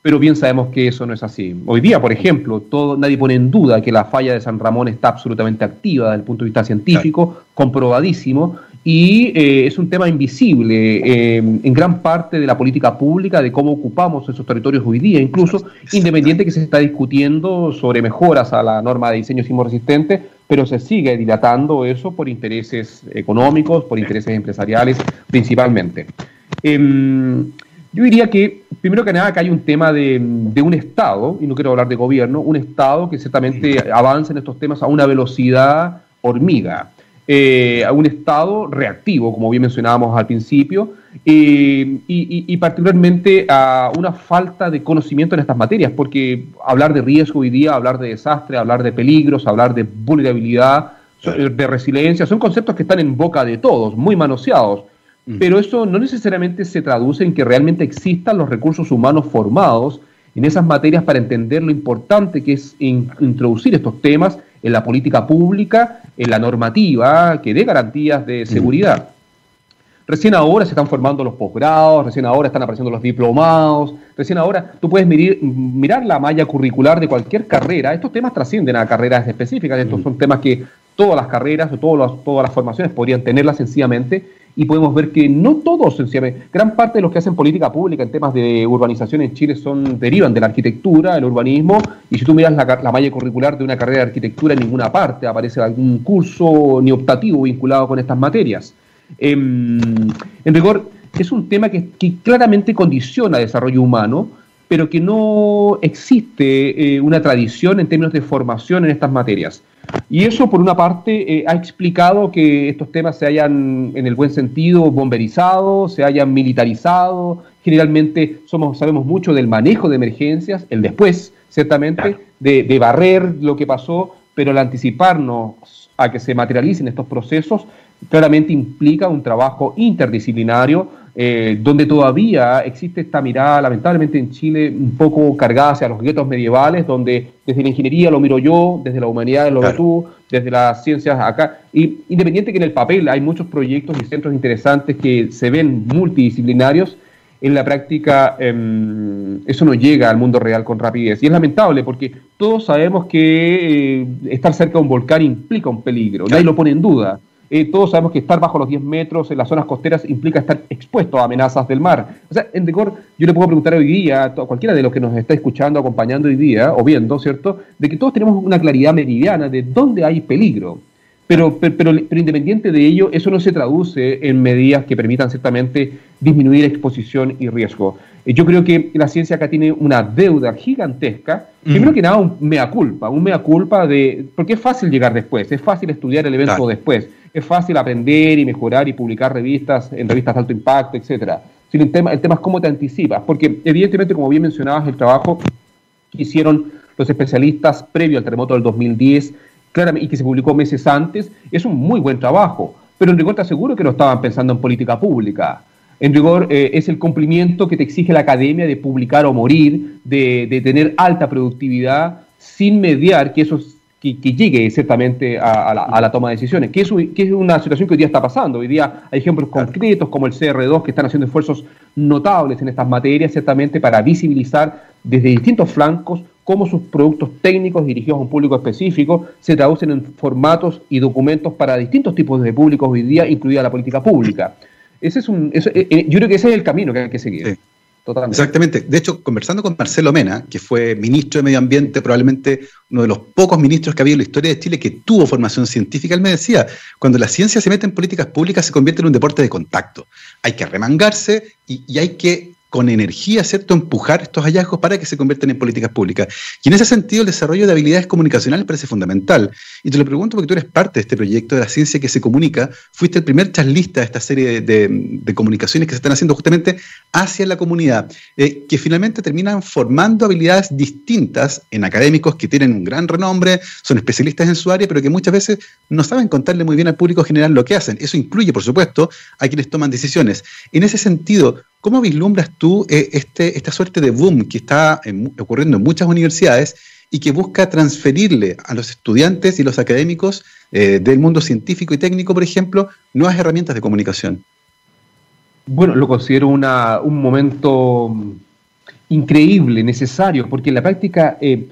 Pero bien sabemos que eso no es así. Hoy día, por ejemplo, todo, nadie pone en duda que la falla de San Ramón está absolutamente activa desde el punto de vista científico, comprobadísimo, y eh, es un tema invisible eh, en gran parte de la política pública de cómo ocupamos esos territorios hoy día, incluso independiente que se está discutiendo sobre mejoras a la norma de diseño sismo resistente, pero se sigue dilatando eso por intereses económicos, por intereses empresariales principalmente. Em, yo diría que, primero que nada, que hay un tema de, de, un Estado, y no quiero hablar de gobierno, un Estado que ciertamente avanza en estos temas a una velocidad hormiga. Eh, a un estado reactivo, como bien mencionábamos al principio, eh, y, particularmente a una falta de conocimiento en estas materias, porque hablar de riesgo hoy día, hablar de desastre, hablar de peligros, hablar de vulnerabilidad, de resiliencia, son conceptos que están en boca de todos, muy manoseados, mm. pero eso no necesariamente se traduce en que realmente existan los recursos humanos formados en esas materias para entender lo importante que es introducir estos temas en la política pública, en la normativa que dé garantías de seguridad. Recién ahora se están formando los posgrados, recién ahora están apareciendo los diplomados, recién ahora tú puedes mirar la malla curricular de cualquier carrera. Estos temas trascienden a carreras específicas, estos son temas que todas las carreras o todas las formaciones podrían tenerlas sencillamente y podemos ver que no todos, gran parte de los que hacen política pública en temas de urbanización en Chile son derivan de la arquitectura, el urbanismo, y si tú miras la, malla curricular de una carrera de arquitectura, en ninguna parte aparece algún curso ni optativo vinculado con estas materias. Em, en rigor, es un tema que, claramente condiciona el desarrollo humano, pero que no existe eh, una tradición en términos de formación en estas materias. Y eso, por una parte, eh, ha explicado que estos temas se hayan, en el buen sentido, bomberizado, se hayan militarizado. Generalmente somos, sabemos mucho del manejo de emergencias, el después, ciertamente, de, barrer lo que pasó, pero el anticiparnos a que se materialicen estos procesos claramente implica un trabajo interdisciplinario eh, donde todavía existe esta mirada, lamentablemente en Chile, un poco cargada hacia los guetos medievales, donde desde la ingeniería lo miro yo, desde la humanidad lo ves tú, desde las ciencias acá. Y independiente que en el papel hay muchos proyectos y centros interesantes que se ven multidisciplinarios, en la práctica em, eso no llega al mundo real con rapidez. Y es lamentable porque todos sabemos que eh, estar cerca de un volcán implica un peligro, nadie lo pone en duda. Eh, todos sabemos que estar bajo los 10 metros en las zonas costeras implica estar expuesto a amenazas del mar. O sea, en decor, yo le puedo preguntar hoy día a cualquiera de los que nos está escuchando, acompañando hoy día, o viendo, ¿cierto?, de que todos tenemos una claridad meridiana de dónde hay peligro. Pero, pero, pero, independiente de ello, eso no se traduce en medidas que permitan ciertamente disminuir exposición y riesgo. Eh, yo creo que la ciencia acá tiene una deuda gigantesca. Primero que nada, un mea culpa, un mea culpa de... Porque es fácil llegar después, es fácil estudiar el evento después es fácil aprender y mejorar y publicar revistas en revistas de alto impacto, etcétera. Sino el tema, el tema es cómo te anticipas, porque evidentemente, como bien mencionabas, el trabajo que hicieron los especialistas previo al terremoto del 2010 claramente, y que se publicó meses antes, es un muy buen trabajo. Pero en rigor te aseguro que no estaban pensando en política pública. En rigor eh, es el cumplimiento que te exige la academia de publicar o morir, de, de tener alta productividad, sin mediar que esos que, llegue ciertamente a, la, toma de decisiones, que es, que es una situación que hoy día está pasando. Hoy día hay ejemplos concretos como el CR2 que están haciendo esfuerzos notables en estas materias, ciertamente para visibilizar desde distintos flancos cómo sus productos técnicos dirigidos a un público específico se traducen en formatos y documentos para distintos tipos de públicos hoy día, incluida la política pública. Ese es un, eh, eh, yo creo que ese es el camino que hay que seguir. Exactamente. De hecho, conversando con Marcelo Mena, que fue ministro de Medio Ambiente, probablemente uno de los pocos ministros que ha habido en la historia de Chile que tuvo formación científica, él me decía, cuando la ciencia se mete en políticas públicas se convierte en un deporte de contacto. Hay que remangarse y hay que con energía, ¿cierto?, empujar estos hallazgos para que se conviertan en políticas públicas. Y en ese sentido, el desarrollo de habilidades comunicacionales parece fundamental. Y te lo pregunto porque tú eres parte de este proyecto de la ciencia que se comunica. Fuiste el primer charlista de esta serie de, comunicaciones que se están haciendo justamente hacia la comunidad, eh, que finalmente terminan formando habilidades distintas en académicos que tienen un gran renombre, son especialistas en su área, pero que muchas veces no saben contarle muy bien al público general lo que hacen. Eso incluye, por supuesto, a quienes toman decisiones. En ese sentido, ¿Cómo vislumbras tú eh, este, esta suerte de boom que está ocurriendo en muchas universidades y que busca transferirle a los estudiantes y los académicos eh, del mundo científico y técnico, por ejemplo, nuevas herramientas de comunicación? Bueno, lo considero un momento increíble, necesario, porque en la práctica, eh,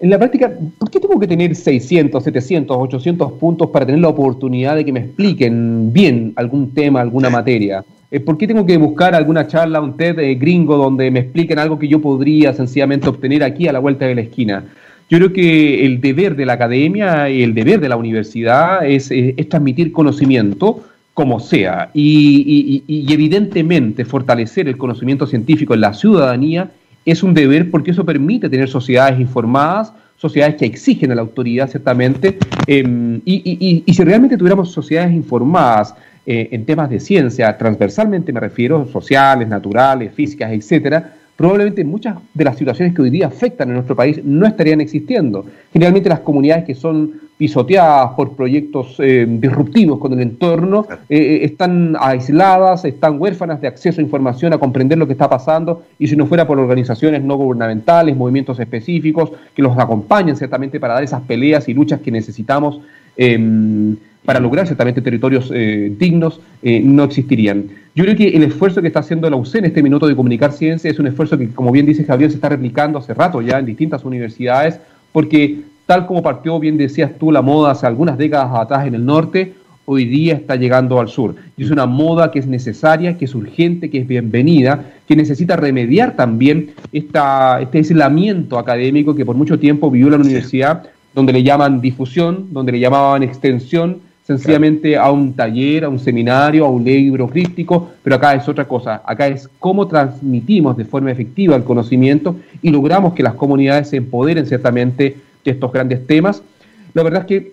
en la práctica, ¿por qué tengo que tener 600, 700, 800 puntos para tener la oportunidad de que me expliquen bien algún tema, alguna materia? Eh, ¿por qué tengo que buscar alguna charla, un TED eh, gringo donde me expliquen algo que yo podría sencillamente obtener aquí a la vuelta de la esquina? Yo creo que el deber de la academia y el deber de la universidad es, eh, transmitir conocimiento como sea y, evidentemente fortalecer el conocimiento científico en la ciudadanía es un deber porque eso permite tener sociedades informadas, sociedades que exigen a la autoridad, ciertamente, em, y, si realmente tuviéramos sociedades informadas eh, en temas de ciencia, transversalmente me refiero, sociales, naturales, físicas, etcétera, probablemente muchas de las situaciones que hoy día afectan a nuestro país no estarían existiendo. Generalmente las comunidades que son pisoteadas por proyectos eh, disruptivos con el entorno eh, están aisladas, están huérfanas de acceso a información, a comprender lo que está pasando, y si no fuera por organizaciones no gubernamentales, movimientos específicos que los acompañen ciertamente para dar esas peleas y luchas que necesitamos em, para lograr ciertamente territorios dignos, no existirían. Yo creo que el esfuerzo que está haciendo la UCE en este minuto de comunicar ciencia es un esfuerzo que, como bien dice Javier, se está replicando hace rato ya en distintas universidades, porque tal como partió, bien decías tú, la moda hace algunas décadas atrás en el norte, hoy día está llegando al sur. Y es una moda que es necesaria, que es urgente, que es bienvenida, que necesita remediar también esta, este aislamiento académico que por mucho tiempo vivió la universidad, donde le llaman difusión, donde le llamaban extensión, sencillamente a un taller, a un seminario, a un libro críptico, pero acá es otra cosa. Acá es cómo transmitimos de forma efectiva el conocimiento y logramos que las comunidades se empoderen ciertamente de estos grandes temas. La verdad es que,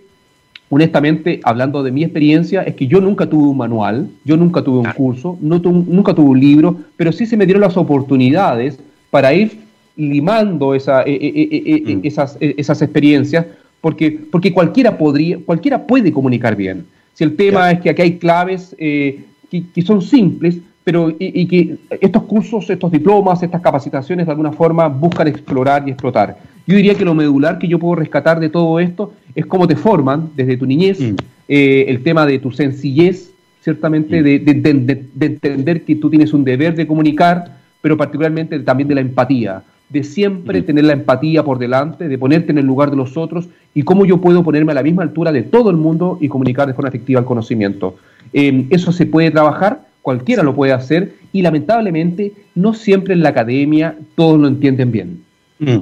honestamente, hablando de mi experiencia, es que yo nunca tuve un manual, yo nunca tuve un curso, no nunca tuve un libro, pero sí se me dieron las oportunidades para ir limando esa, eh, eh, eh, mm. esas, esas experiencias porque, porque cualquiera, podría, cualquiera puede comunicar bien. Si el tema es que aquí hay claves eh, que, son simples, pero y, que estos cursos, estos diplomas, estas capacitaciones de alguna forma buscan explorar y explotar. Yo diría que lo medular que yo puedo rescatar de todo esto es cómo te forman desde tu niñez, mm. eh, el tema de tu sencillez, ciertamente, mm. de, de, entender que tú tienes un deber de comunicar, pero particularmente también de la empatía de siempre tener la empatía por delante, de ponerte en el lugar de los otros y cómo yo puedo ponerme a la misma altura de todo el mundo y comunicar de forma efectiva el conocimiento. Em, eso se puede trabajar, cualquiera lo puede hacer y lamentablemente no siempre en la academia todos lo entienden bien. Mm.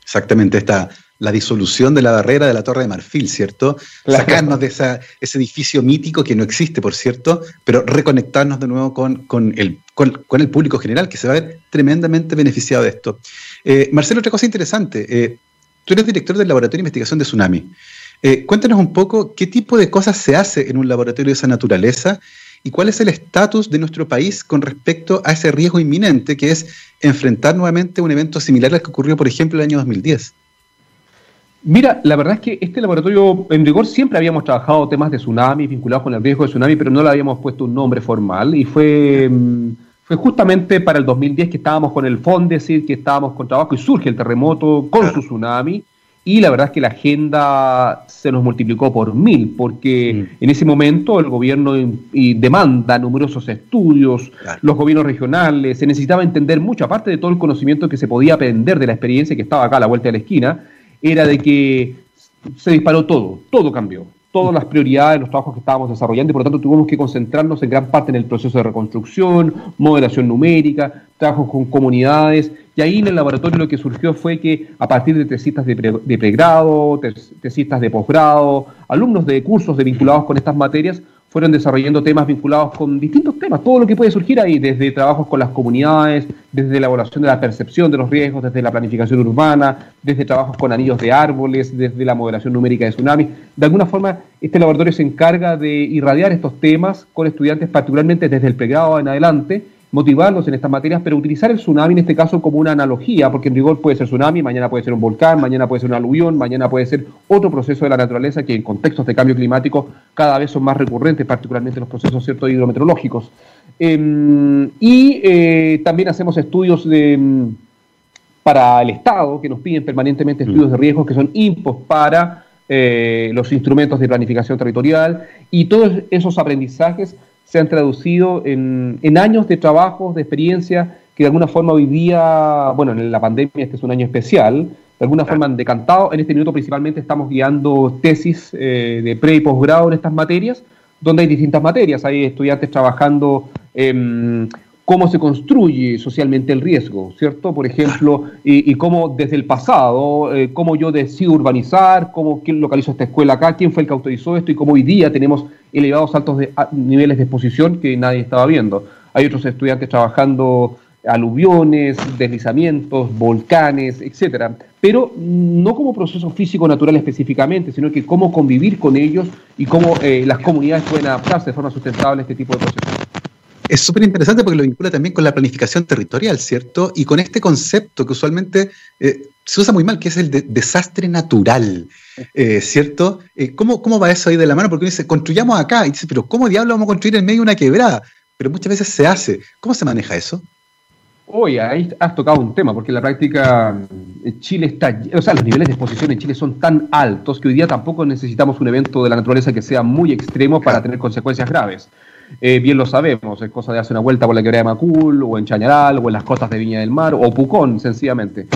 Exactamente, esta la disolución de la barrera de la Torre de Marfil, ¿cierto? Sacarnos de ese edificio mítico que no existe, por cierto, pero reconectarnos de nuevo con, el, con, el público general, que se va a ver tremendamente beneficiado de esto. Eh, Marcelo, otra cosa interesante. Eh, tú eres director del Laboratorio de Investigación de Tsunami. Eh, cuéntanos un poco qué tipo de cosas se hace en un laboratorio de esa naturaleza y cuál es el estatus de nuestro país con respecto a ese riesgo inminente que es enfrentar nuevamente un evento similar al que ocurrió, por ejemplo, el año 2010. Mira, la verdad es que este laboratorio, en rigor, siempre habíamos trabajado temas de tsunami vinculados con el riesgo de tsunami, pero no le habíamos puesto un nombre formal. Y fue, mm, fue justamente para el 2010 que estábamos con el decir que estábamos con trabajo y surge el terremoto con su tsunami. Y la verdad es que la agenda se nos multiplicó por mil, porque mm. en ese momento el gobierno demanda numerosos estudios, los gobiernos regionales, se necesitaba entender mucho, aparte de todo el conocimiento que se podía aprender de la experiencia que estaba acá a la vuelta de la esquina era de que se disparó todo, todo cambió, todas las prioridades, los trabajos que estábamos desarrollando y por lo tanto tuvimos que concentrarnos en gran parte en el proceso de reconstrucción, moderación numérica, trabajos con comunidades. Y ahí en el laboratorio lo que surgió fue que a partir de tesistas de, pregrado, tesistas de posgrado, alumnos de cursos de vinculados con estas materias, fueron desarrollando temas vinculados con distintos temas, todo lo que puede surgir ahí, desde trabajos con las comunidades, desde la elaboración de la percepción de los riesgos, desde la planificación urbana, desde trabajos con anillos de árboles, desde la moderación numérica de tsunamis. De alguna forma, este laboratorio se encarga de irradiar estos temas con estudiantes, particularmente desde el pregrado en adelante, motivarlos en estas materias, pero utilizar el tsunami en este caso como una analogía, porque en rigor puede ser tsunami, mañana puede ser un volcán, mañana puede ser un aluvión, mañana puede ser otro proceso de la naturaleza que en contextos de cambio climático cada vez son más recurrentes, particularmente los procesos ciertos hidrometeorológicos. Em, y eh, también hacemos estudios de, em, para el Estado, que nos piden permanentemente mm. estudios de riesgos que son impos para eh, los instrumentos de planificación territorial y todos esos aprendizajes se han traducido en, años de trabajo, de experiencia, que de alguna forma hoy día, bueno, en la pandemia este es un año especial, de alguna forma han decantado. En este minuto principalmente estamos guiando tesis eh, de pre y posgrado en estas materias, donde hay distintas materias. Hay estudiantes trabajando en cómo se construye socialmente el riesgo, ¿cierto? Por ejemplo, y, cómo desde el pasado, eh, cómo yo decido urbanizar, cómo quién localizó esta escuela acá, quién fue el que autorizó esto y cómo hoy día tenemos elevados altos niveles de exposición que nadie estaba viendo. Hay otros estudiantes trabajando aluviones, deslizamientos, volcanes, etcétera, pero no como proceso físico natural específicamente, sino que cómo convivir con ellos y cómo eh, las comunidades pueden adaptarse de forma sustentable a este tipo de procesos. Es súper interesante porque lo vincula también con la planificación territorial, ¿cierto? Y con este concepto que usualmente eh, se usa muy mal, que es el de desastre natural, eh, ¿cierto? ¿cómo, ¿Cómo va eso ahí de la mano? Porque uno dice, construyamos acá, y dice, pero ¿cómo diablo vamos a construir en medio de una quebrada? Pero muchas veces se hace. ¿Cómo se maneja eso? Oye, ahí has tocado un tema, porque en la práctica eh, Chile está, o sea, los niveles de exposición en Chile son tan altos que hoy día tampoco necesitamos un evento de la naturaleza que sea muy extremo para tener consecuencias graves. Eh, bien lo sabemos, es cosa de hacer una vuelta por la quebrada de Macul, o en Chañaral, o en las costas de Viña del Mar, o Pucón, sencillamente.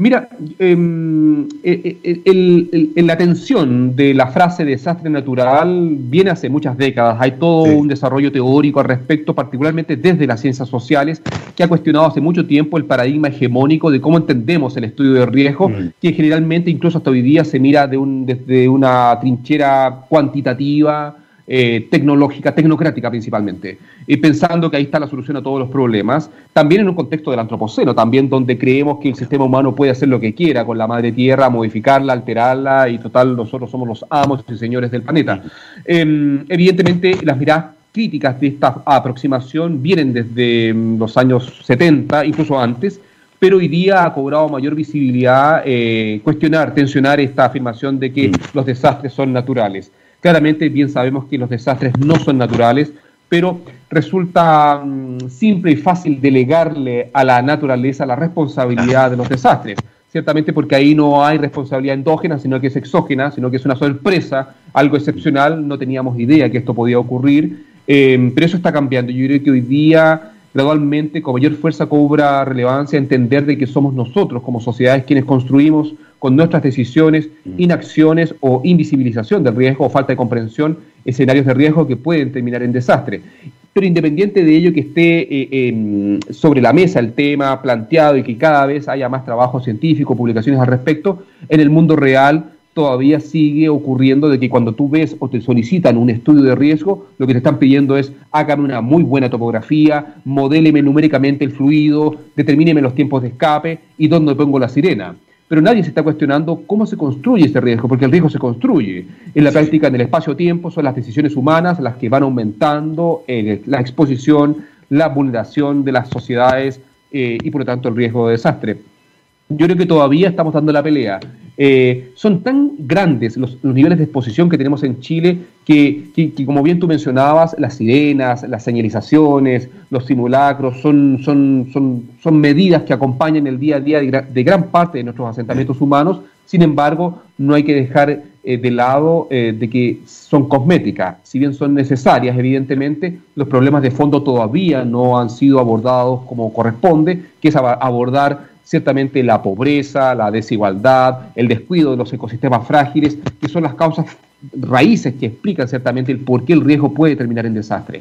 Mira, em, eh, eh, la atención de la frase desastre natural viene hace muchas décadas. Hay todo un desarrollo teórico al respecto, particularmente desde las ciencias sociales, que ha cuestionado hace mucho tiempo el paradigma hegemónico de cómo entendemos el estudio de riesgo, mm. que generalmente incluso hasta hoy día se mira de un, desde una trinchera cuantitativa, eh, tecnológica, tecnocrática principalmente, y pensando que ahí está la solución a todos los problemas, también en un contexto del antropoceno, también donde creemos que el sistema humano puede hacer lo que quiera con la madre tierra, modificarla, alterarla, y total, nosotros somos los amos y señores del planeta. Em, evidentemente, las miradas críticas de esta aproximación vienen desde mm, los años 70, incluso antes, pero hoy día ha cobrado mayor visibilidad eh, cuestionar, tensionar esta afirmación de que los desastres son naturales. Claramente bien sabemos que los desastres no son naturales, pero resulta mm, simple y fácil delegarle a la naturaleza la responsabilidad de los desastres. Ciertamente porque ahí no hay responsabilidad endógena, sino que es exógena, sino que es una sorpresa, algo excepcional, no teníamos idea que esto podía ocurrir, eh, pero eso está cambiando. Yo creo que hoy día gradualmente con mayor fuerza cobra relevancia entender de que somos nosotros como sociedades quienes construimos con nuestras decisiones, mm. inacciones o invisibilización del riesgo o falta de comprensión escenarios de riesgo que pueden terminar en desastre. Pero independiente de ello que esté eh, sobre la mesa el tema planteado y que cada vez haya más trabajo científico, publicaciones al respecto, en el mundo real todavía sigue ocurriendo de que cuando tú ves o te solicitan un estudio de riesgo, lo que te están pidiendo es hágame una muy buena topografía, modéleme numéricamente el fluido, determíneme los tiempos de escape y dónde pongo la sirena. Pero nadie se está cuestionando cómo se construye ese riesgo, porque el riesgo se construye. En la práctica, en el espacio-tiempo, son las decisiones humanas las que van aumentando eh, la exposición, la vulneración de las sociedades eh, y, por lo tanto, el riesgo de desastre. Yo creo que todavía estamos dando la pelea. Eh, son tan grandes los, niveles de exposición que tenemos en Chile que, como bien tú mencionabas, las sirenas, las señalizaciones, los simulacros son, son, son, son medidas que acompañan el día a día de, gran parte de nuestros asentamientos humanos. Sin embargo, no hay que dejar eh, de lado eh, de que son cosméticas. Si bien son necesarias, evidentemente, los problemas de fondo todavía no han sido abordados como corresponde, que es abordar ciertamente la pobreza, la desigualdad, el descuido de los ecosistemas frágiles, que son las causas raíces que explican ciertamente el por qué el riesgo puede terminar en desastre.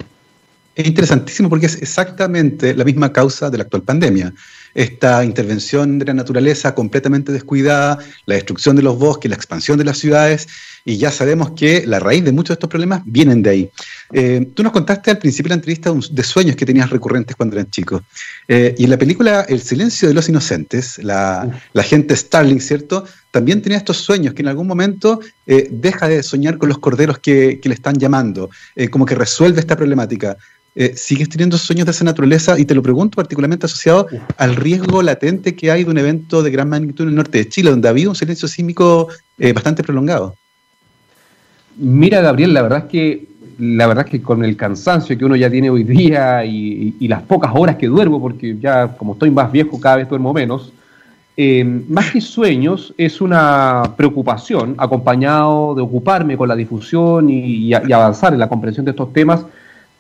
Es interesantísimo porque es exactamente la misma causa de la actual pandemia. Esta intervención de la naturaleza completamente descuidada, la destrucción de los bosques, la expansión de las ciudades y ya sabemos que la raíz de muchos de estos problemas vienen de ahí. Eh, tú nos contaste al principio de la entrevista de sueños que tenías recurrentes cuando eran chicos. Eh, y en la película El silencio de los inocentes, la, gente Starling, ¿cierto? También tenía estos sueños que en algún momento eh, deja de soñar con los corderos que, que le están llamando, como que resuelve esta problemática. ¿Sigues teniendo sueños de esa naturaleza? Y te lo pregunto particularmente asociado al riesgo latente que hay de un evento de gran magnitud en el norte de Chile, donde ha habido un silencio sísmico bastante prolongado. Mira, Gabriel, la verdad es que la verdad es que con el cansancio que uno ya tiene hoy día y, las pocas horas que duermo, porque ya como estoy más viejo cada vez duermo menos, eh, más que sueños es una preocupación acompañado de ocuparme con la difusión y, avanzar en la comprensión de estos temas,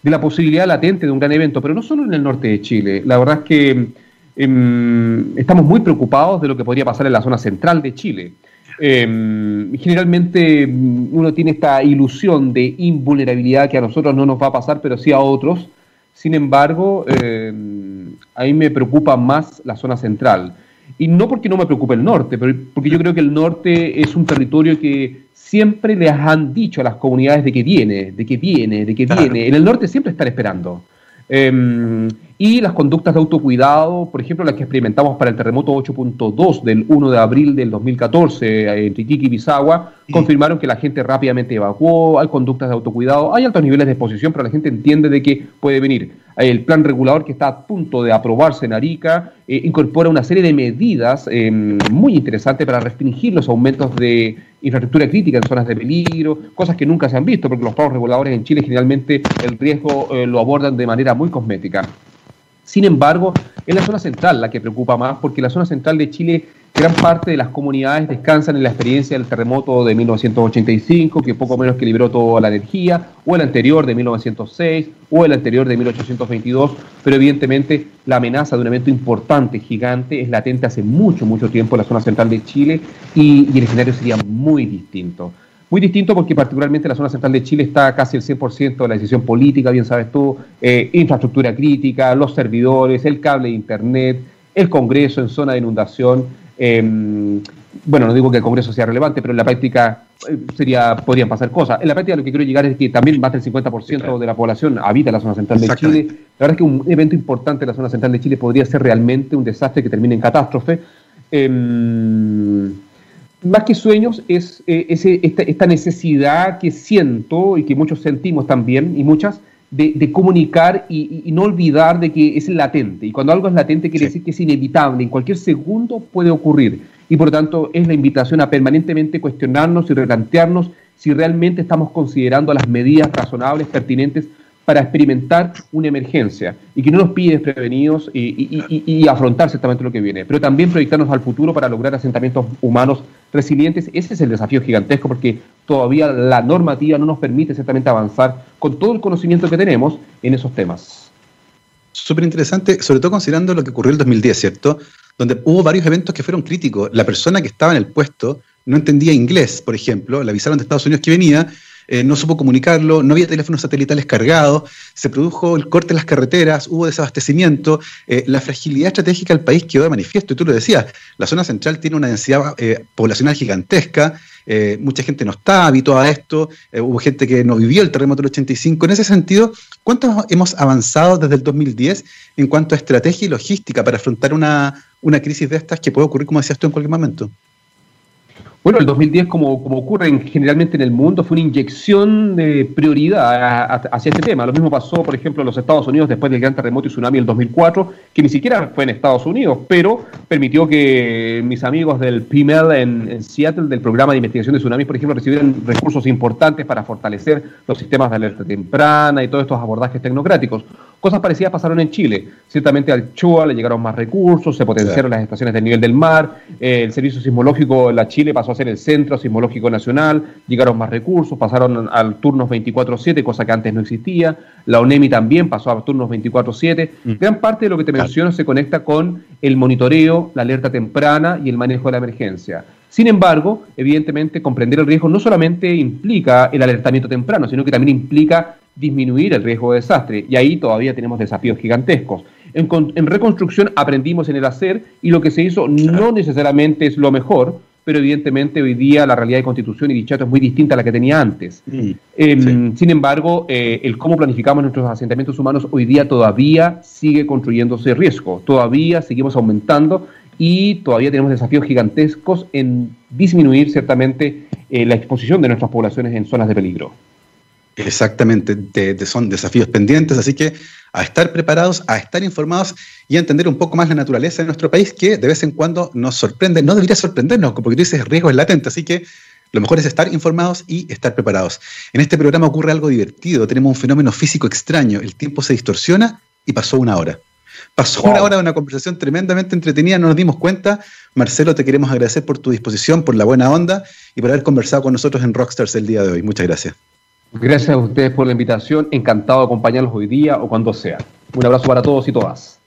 de la posibilidad latente de un gran evento, pero no solo en el norte de Chile. La verdad es que em, estamos muy preocupados de lo que podría pasar en la zona central de Chile. Em, generalmente mm, uno tiene esta ilusión de invulnerabilidad que a nosotros no nos va a pasar, pero sí a otros. Sin embargo, em, a mí me preocupa más la zona central. Y no porque no me preocupe el norte, pero porque yo creo que el norte es un territorio que siempre les han dicho a las comunidades de que viene, de que viene, de que viene. En el norte siempre están esperando. Em, y las conductas de autocuidado, por ejemplo, las que experimentamos para el terremoto 8.2 del 1 de abril del 2014 en Tiquiqui y Pisagua, confirmaron que la gente rápidamente evacuó, hay conductas de autocuidado, hay altos niveles de exposición, pero la gente entiende de que puede venir. El plan regulador que está a punto de aprobarse en Arica eh, incorpora una serie de medidas eh, muy interesantes para restringir los aumentos de infraestructura crítica en zonas de peligro, cosas que nunca se han visto, porque los planos reguladores en Chile generalmente el riesgo eh, lo abordan de manera muy cosmética. Sin embargo, es la zona central la que preocupa más, porque la zona central de Chile, gran parte de las comunidades descansan en la experiencia del terremoto de 1985, que poco menos que libró toda la energía, o el anterior de 1906, o el anterior de 1822, pero evidentemente la amenaza de un evento importante, gigante, es latente hace mucho, mucho tiempo en la zona central de Chile y, y el escenario sería muy distinto. Muy distinto porque particularmente la zona central de Chile está casi el 100% de la decisión política, bien sabes tú, eh, infraestructura crítica, los servidores, el cable de Internet, el Congreso en zona de inundación. Em, bueno, no digo que el Congreso sea relevante, pero en la práctica eh, sería, podrían pasar cosas. En la práctica lo que quiero llegar es que también más del 50% de la población habita la zona central de Chile. La verdad es que un evento importante en la zona central de Chile podría ser realmente un desastre que termine en catástrofe. Em, más que sueños es eh, esta, necesidad que siento y que muchos sentimos también y muchas de, comunicar y, no olvidar de que es latente. Y cuando algo es latente quiere decir que es inevitable, en cualquier segundo puede ocurrir. Y por lo tanto es la invitación a permanentemente cuestionarnos y replantearnos si realmente estamos considerando las medidas razonables, pertinentes para experimentar una emergencia y que no nos pide desprevenidos y, afrontar ciertamente lo que viene, pero también proyectarnos al futuro para lograr asentamientos humanos resilientes. Ese es el desafío gigantesco porque todavía la normativa no nos permite ciertamente avanzar con todo el conocimiento que tenemos en esos temas. Súper interesante, sobre todo considerando lo que ocurrió en el 2010, ¿cierto? Donde hubo varios eventos que fueron críticos. La persona que estaba en el puesto no entendía inglés, por ejemplo, le avisaron de Estados Unidos que venía eh, no supo comunicarlo, no había teléfonos satelitales cargados, se produjo el corte en las carreteras, hubo desabastecimiento, eh, la fragilidad estratégica del país quedó de manifiesto, y tú lo decías, la zona central tiene una densidad eh, poblacional gigantesca, mucha gente no está habituada a esto, hubo gente que no vivió el terremoto del 85. En ese sentido, ¿cuánto hemos avanzado desde el 2010 en cuanto a estrategia y logística para afrontar una, una crisis de estas que puede ocurrir, como decías tú, en cualquier momento? Bueno, el 2010, como, como ocurre generalmente en el mundo, fue una inyección de prioridad hacia este tema. Lo mismo pasó, por ejemplo, en los Estados Unidos después del gran terremoto y tsunami del 2004, que ni siquiera fue en Estados Unidos, pero permitió que mis amigos del en, en Seattle, del programa de investigación de tsunamis, por ejemplo, recibieran recursos importantes para fortalecer los sistemas de alerta temprana y todos estos abordajes tecnocráticos. Cosas parecidas pasaron en Chile. Ciertamente al CHOA le llegaron más recursos, se potenciaron las estaciones del nivel del mar, eh, el servicio sismológico en la Chile pasó a ser el Centro Sismológico Nacional, llegaron más recursos, pasaron al turnos 24-7, cosa que antes no existía. La ONEMI también pasó a turnos 24-7. Mm. Gran parte de lo que te menciono se conecta con el monitoreo, la alerta temprana y el manejo de la emergencia. Sin embargo, evidentemente, comprender el riesgo no solamente implica el alertamiento temprano, sino que también implica disminuir el riesgo de desastre. Y ahí todavía tenemos desafíos gigantescos. En, reconstrucción aprendimos en el hacer y lo que se hizo no necesariamente es lo mejor, pero evidentemente hoy día la realidad de Constitución y Dichato es muy distinta a la que tenía antes. Mm, em, sin embargo, eh, el cómo planificamos nuestros asentamientos humanos hoy día todavía sigue construyéndose riesgo, todavía seguimos aumentando y todavía tenemos desafíos gigantescos en disminuir ciertamente eh, la exposición de nuestras poblaciones en zonas de peligro. Exactamente, son desafíos pendientes, así que a estar preparados, a estar informados y a entender un poco más la naturaleza de nuestro país, que de vez en cuando nos sorprende, no debería sorprendernos, porque tú dices riesgo es latente, así que lo mejor es estar informados y estar preparados. En este programa ocurre algo divertido, tenemos un fenómeno físico extraño, el tiempo se distorsiona y pasó una hora. Pasó una hora de una conversación tremendamente entretenida, no nos dimos cuenta. Marcelo, te queremos agradecer por tu disposición, por la buena onda y por haber conversado con nosotros en Rockstars el día de hoy. Muchas gracias. Gracias a ustedes por la invitación. Encantado de acompañarlos hoy día o cuando sea. Un abrazo para todos y todas.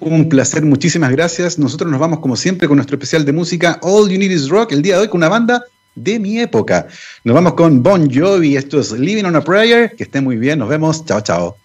Un placer, muchísimas gracias. Nosotros nos vamos como siempre con nuestro especial de música All You Need Is Rock el día de hoy con una banda de mi época. Nos vamos con Bon Jovi, esto es Living on a Prayer. Que estén muy bien, nos vemos. Chao, chao.